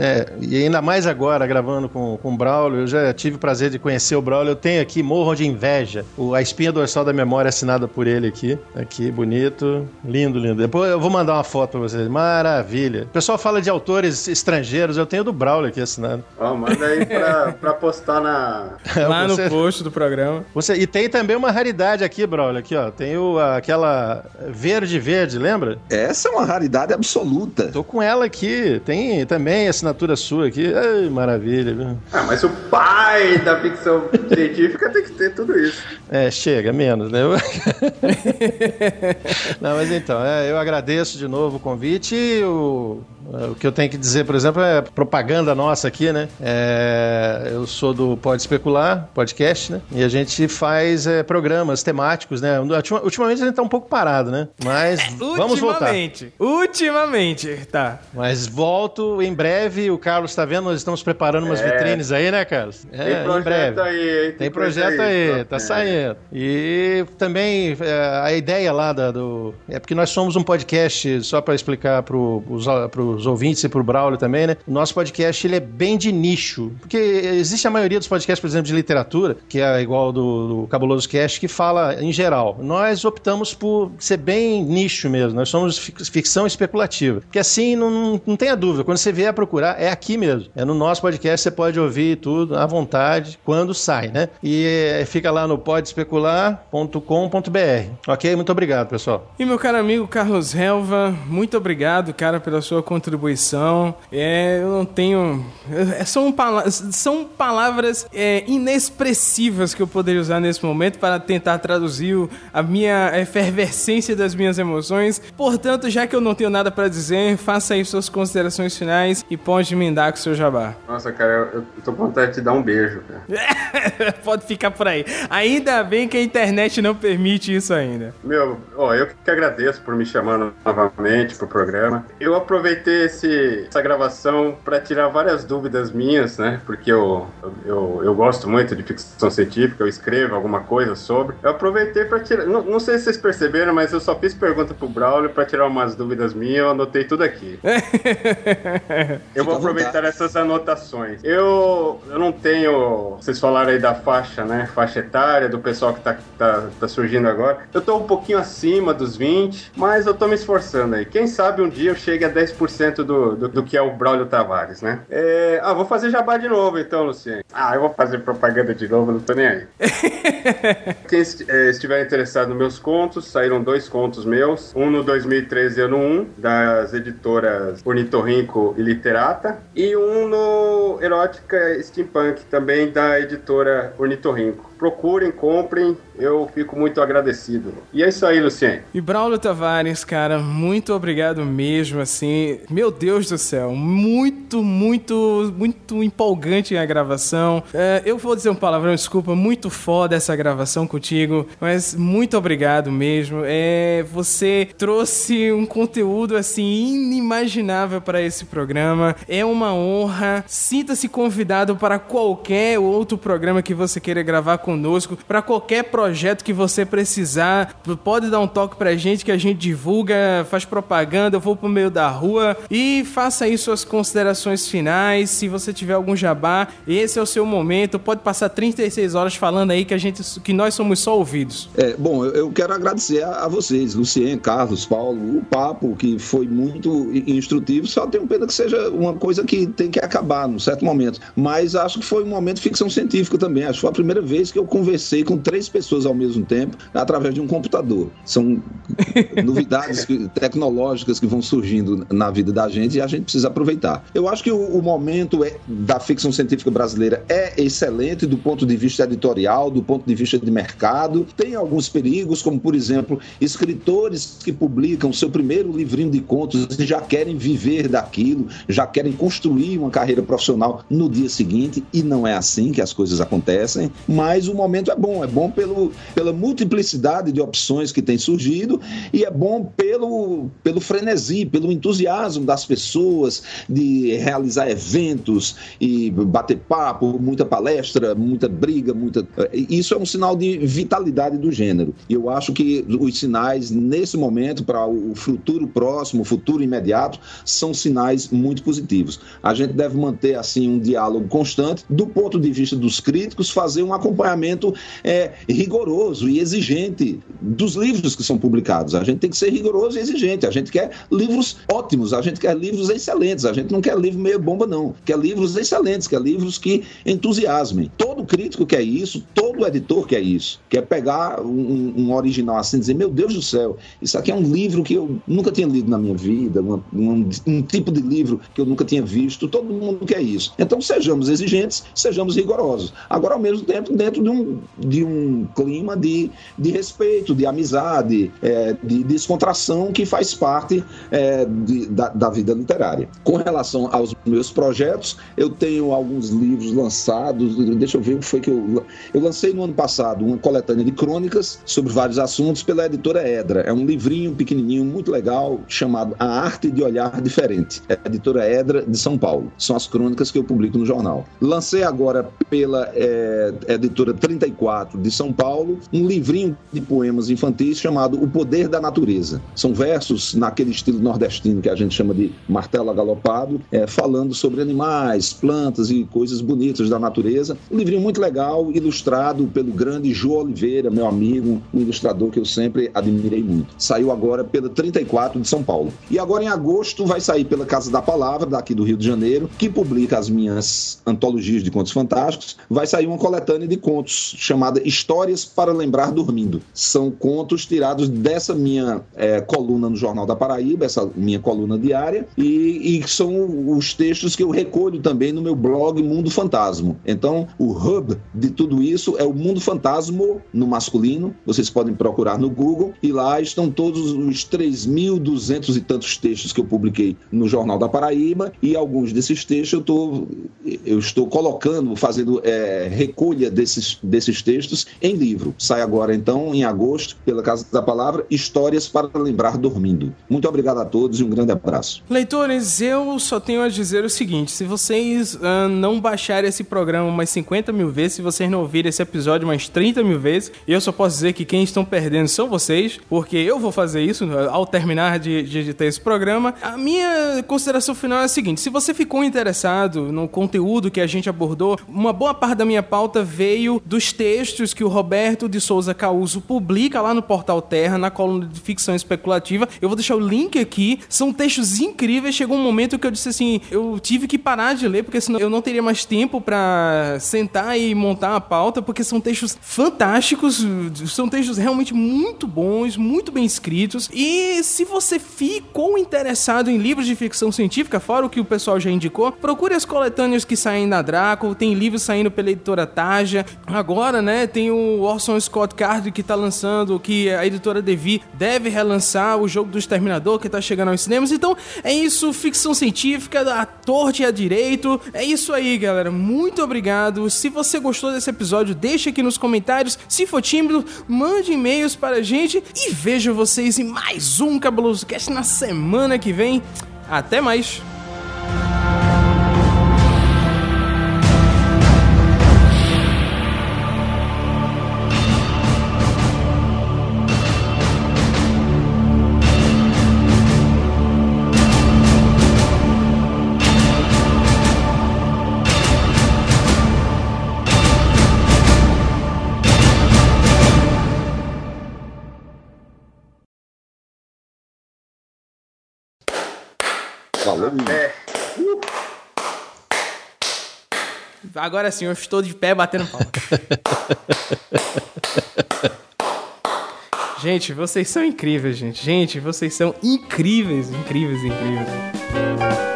É, e ainda mais agora, gravando com, com o Braulio. Eu já tive o prazer de conhecer o Braulio. Eu tenho aqui, morro de inveja, o, a espinha dorsal da memória assinada por ele aqui. Aqui, bonito. Lindo, lindo. Depois eu vou mandar uma foto pra vocês. Maravilha. O pessoal fala de autores estrangeiros. Eu tenho o do Braulio aqui assinado. Ó, manda aí pra, pra postar na. Lá no Você- post do programa. Você, e tem também uma raridade aqui, Braulio, aqui, ó. Tem o, aquela verde verde, lembra? Essa é uma raridade absoluta. Tô com ela aqui. Tem também assinatura sua aqui. Ai, maravilha, viu? Ah, mas o pai da ficção científica tem que ter tudo isso. É, chega, menos, né? Não, mas então, é, eu agradeço de novo o convite e o, o que eu tenho que dizer, por exemplo, é propaganda nossa aqui, né? É, eu sou do Pode Especular, podcast, né? E a gente faz é, programas temáticos, né? Ultima- Ultimamente a gente tá um pouco parado, né? Mas vamos voltar. Ultimamente. Ultimamente, tá. Mas volto em breve. O Carlos está vendo, nós estamos preparando umas É. vitrines aí, né, Carlos? É, Tem em projeto breve. aí, hein? Tem coisa projeto aí, tá É. saindo. E também é, a ideia lá da- do. É porque nós somos um podcast, só para explicar para os ouvintes e para o Braulio também, né? O nosso podcast ele é bem de nicho. Porque existe a maioria dos podcasts, por exemplo, de literatura, que é igual do, do Cabuloso Cast, que fala em geral. Nós optamos por ser bem nicho mesmo. Nós somos fic- ficção especulativa. Porque assim, não, não, tenha dúvida. Quando você vier procurar, é aqui mesmo. É no nosso podcast, você pode ouvir tudo à vontade, quando sai, né? E é, fica lá no podespecular.com.br. Ok? Muito obrigado, pessoal. E meu caro amigo Carlos Helva, muito obrigado, cara, pela sua contribuição. É, eu não tenho. é, São, pala- são palavras é, inexpressivas que eu poderia usar nesse momento para tentar traduzir a minha efervescência das minhas emoções. Portanto, já que eu não tenho nada para dizer, faça aí suas considerações finais e pode emendar com o seu jabá. Nossa, cara, eu, eu tô com vontade de te dar um beijo, cara. pode ficar por aí. Ainda bem que a internet não permite isso ainda. Meu, ó, eu que agradeço por me chamar novamente pro programa. Eu aproveitei esse, essa gravação para tirar várias dúvidas minhas, né? Porque eu, eu, eu gosto muito de ficção científica, eu escrevo alguma coisa sobre. Eu aproveitei para tirar. Não, não sei se vocês perceberam, mas eu só fiz pergunta pro Braulio para tirar umas dúvidas minhas, eu anotei tudo aqui. Eu vou aproveitar essas anotações. Eu, eu não tenho. Vocês falaram aí da faixa, né? Faixa etária do pessoal que tá, tá, tá surgindo agora. Eu tô um pouquinho acima dos 20, mas eu tô me esforçando aí. Quem sabe um dia eu chegue a 10% do, do, do que é o Braulio Tavares, né? É, ah, vou fazer jabá de novo então, Luciano. Ah, eu vou fazer propaganda de novo, não tô nem aí. Quem eh, estiver interessado nos meus contos, saíram dois contos meus. Um no 2013 ano 1, das editoras Ornitorrinco e Literata. E um no Erótica Steampunk, também da editora Ornitorrinco. Procurem, comprem, eu fico muito agradecido. E é isso aí, Luciano. E Braulio Tavares, cara, muito obrigado mesmo, assim. Meu Deus do céu, muito, muito, muito empolgante a gravação. É, eu vou dizer um palavrão, desculpa, muito foda essa gravação contigo, mas muito obrigado mesmo. É, você trouxe um conteúdo, assim, inimaginável para esse programa. É uma honra. Sinta-se convidado para qualquer outro programa que você queira gravar conosco, para qualquer projeto que você precisar. Pode dar um toque pra gente que a gente divulga, faz propaganda, eu vou pro meio da rua e faça aí suas considerações finais. Se você tiver algum jabá, esse é o seu momento. Pode passar 36 horas falando aí que a gente que nós somos só ouvidos. É, bom, eu, quero agradecer a, vocês, Lucien, Carlos, Paulo, o papo que foi muito instrutivo. Só tenho pena que seja uma coisa que tem que acabar num certo momento. Mas acho que foi um momento de ficção científica também. Acho que foi a primeira vez que eu conversei com três pessoas ao mesmo tempo através de um computador. São novidades tecnológicas que vão surgindo na vida da gente e a gente precisa aproveitar. Eu acho que o, o momento é, da ficção científica brasileira é excelente do ponto de vista editorial, do ponto de vista de mercado. Tem alguns perigos, como por exemplo, escritores que publicam seu primeiro livrinho de contos e já querem viver daquilo, já querem construir uma carreira profissional no dia seguinte e não é assim que as coisas acontecem. Mas o momento é bom, é bom pelo, pela multiplicidade de opções que tem surgido e é bom pelo, pelo frenesi, pelo entusiasmo das pessoas de realizar eventos e bater papo, muita palestra, muita briga, muita. Isso é um sinal de vitalidade do gênero. E eu acho que os sinais, nesse momento, para o futuro próximo, o futuro imediato, são sinais muito positivos. A gente deve manter, assim, um diálogo constante, do ponto de vista dos críticos, fazer um acompanhamento é, rigoroso e exigente dos livros que são publicados. A gente tem que ser rigoroso e exigente. A gente quer livros ótimos, a gente quer livros excelentes, a gente não quer livro meio bomba, não. Quer livros excelentes, quer livros que entusiasmem. Todo crítico quer isso, todo editor quer isso. Quer pegar um, um original assim e dizer, meu Deus do céu, isso aqui é um livro que eu nunca tinha lido na minha vida, um, um tipo de livro que eu nunca tinha visto. Todo mundo quer isso. Então sejamos exigentes, sejamos rigorosos. Agora, ao mesmo tempo, dentro de um, de um clima de, de respeito, de amizade, é, de descontração que faz parte é, de, da, da vida literária. Com relação aos meus projetos, eu tenho alguns livros lançados. Deixa eu ver o que foi que eu. Eu lancei no ano passado uma coletânea de crônicas sobre vários assuntos pela editora Edra. É um livrinho pequenininho, muito legal, chamado A Arte de Olhar Diferente. É a editora Edra de São Paulo. São as crônicas que eu publico no jornal. Lancei agora pela é, editora 34 de São Paulo um livrinho de poemas infantis chamado O Poder da Natureza. São versos naquele estilo nordestino que a gente chama de martelo agalopado, é, falando sobre animais, plantas e coisas bonitas da natureza. Um livrinho muito legal, ilustrado pelo grande João Oliveira, meu amigo, um ilustrador que eu sempre admirei muito. Saiu agora pela 34 de São Paulo. E agora em agosto vai sair pela Casa da Palavra, daqui do Rio de Janeiro, que publica as minhas antologias de contos fantásticos. Vai sair uma coletânea de contos chamada Histórias para Lembrar Dormindo. São contos tirados dessa minha é, coluna no Jornal da Paraíba, essa minha coluna diária, e, e são os textos que eu recolho também no meu blog Mundo Fantasma. Então, o hub de tudo isso é o Mundo Fantasma no masculino. Vocês podem procurar no Google e lá estão todos os 3.200 e tantos textos que eu publiquei no Jornal da Paraíba e alguns desses textos eu, tô, eu estou colocando, fazendo é, recolha desses, desses textos em livro. Sai agora, então, em agosto, pela Casa da Palavra, Histórias para Lembrar Dormindo. Muito obrigado a todos e um grande abraço. Leitores, eu só tenho a dizer o seguinte: se vocês uh, não baixarem esse programa umas 50 mil vezes, se vocês não ouvirem esse episódio umas 30 mil vezes, eu só posso dizer que quem estão perdendo são vocês, porque eu vou fazer isso ao terminar de, de editar esse programa. A minha consideração final é a seguinte: se você ficou interessado no conteúdo que a gente abordou, uma boa parte da minha pauta veio dos textos que o Roberto de Souza Causo publica lá no Portal Terra, na coluna de ficção especulativa. Eu vou deixar o link aqui. São textos incríveis. Chegou um momento que eu disse assim: eu tive que parar de ler, porque senão eu não teria mais tempo para sentar e montar a pauta, porque são textos fantásticos, são textos realmente muito bons, muito bem escritos. E se você ficou interessado em livros de ficção científica, fora o que o pessoal já indicou, procure as coletâneas que saem na Draco, tem livros saindo pela editora Taja. Agora, né, tem o Orson Scott Card que tá lançando, que a editora Devi deve relançar o jogo do Exterminador que tá chegando aos cinemas. Então, é isso, ficção científica, a torte e a direito. É isso aí, galera. Muito obrigado. Se você gostou desse episódio, deixa aqui nos comentários. Se for tímido, mande e-mails para a gente e vejo vocês em mais um Cabuloso Cast na semana que vem. Até mais! Agora sim, eu estou de pé batendo palma. gente, vocês são incríveis, gente. Gente, vocês são incríveis, incríveis, incríveis.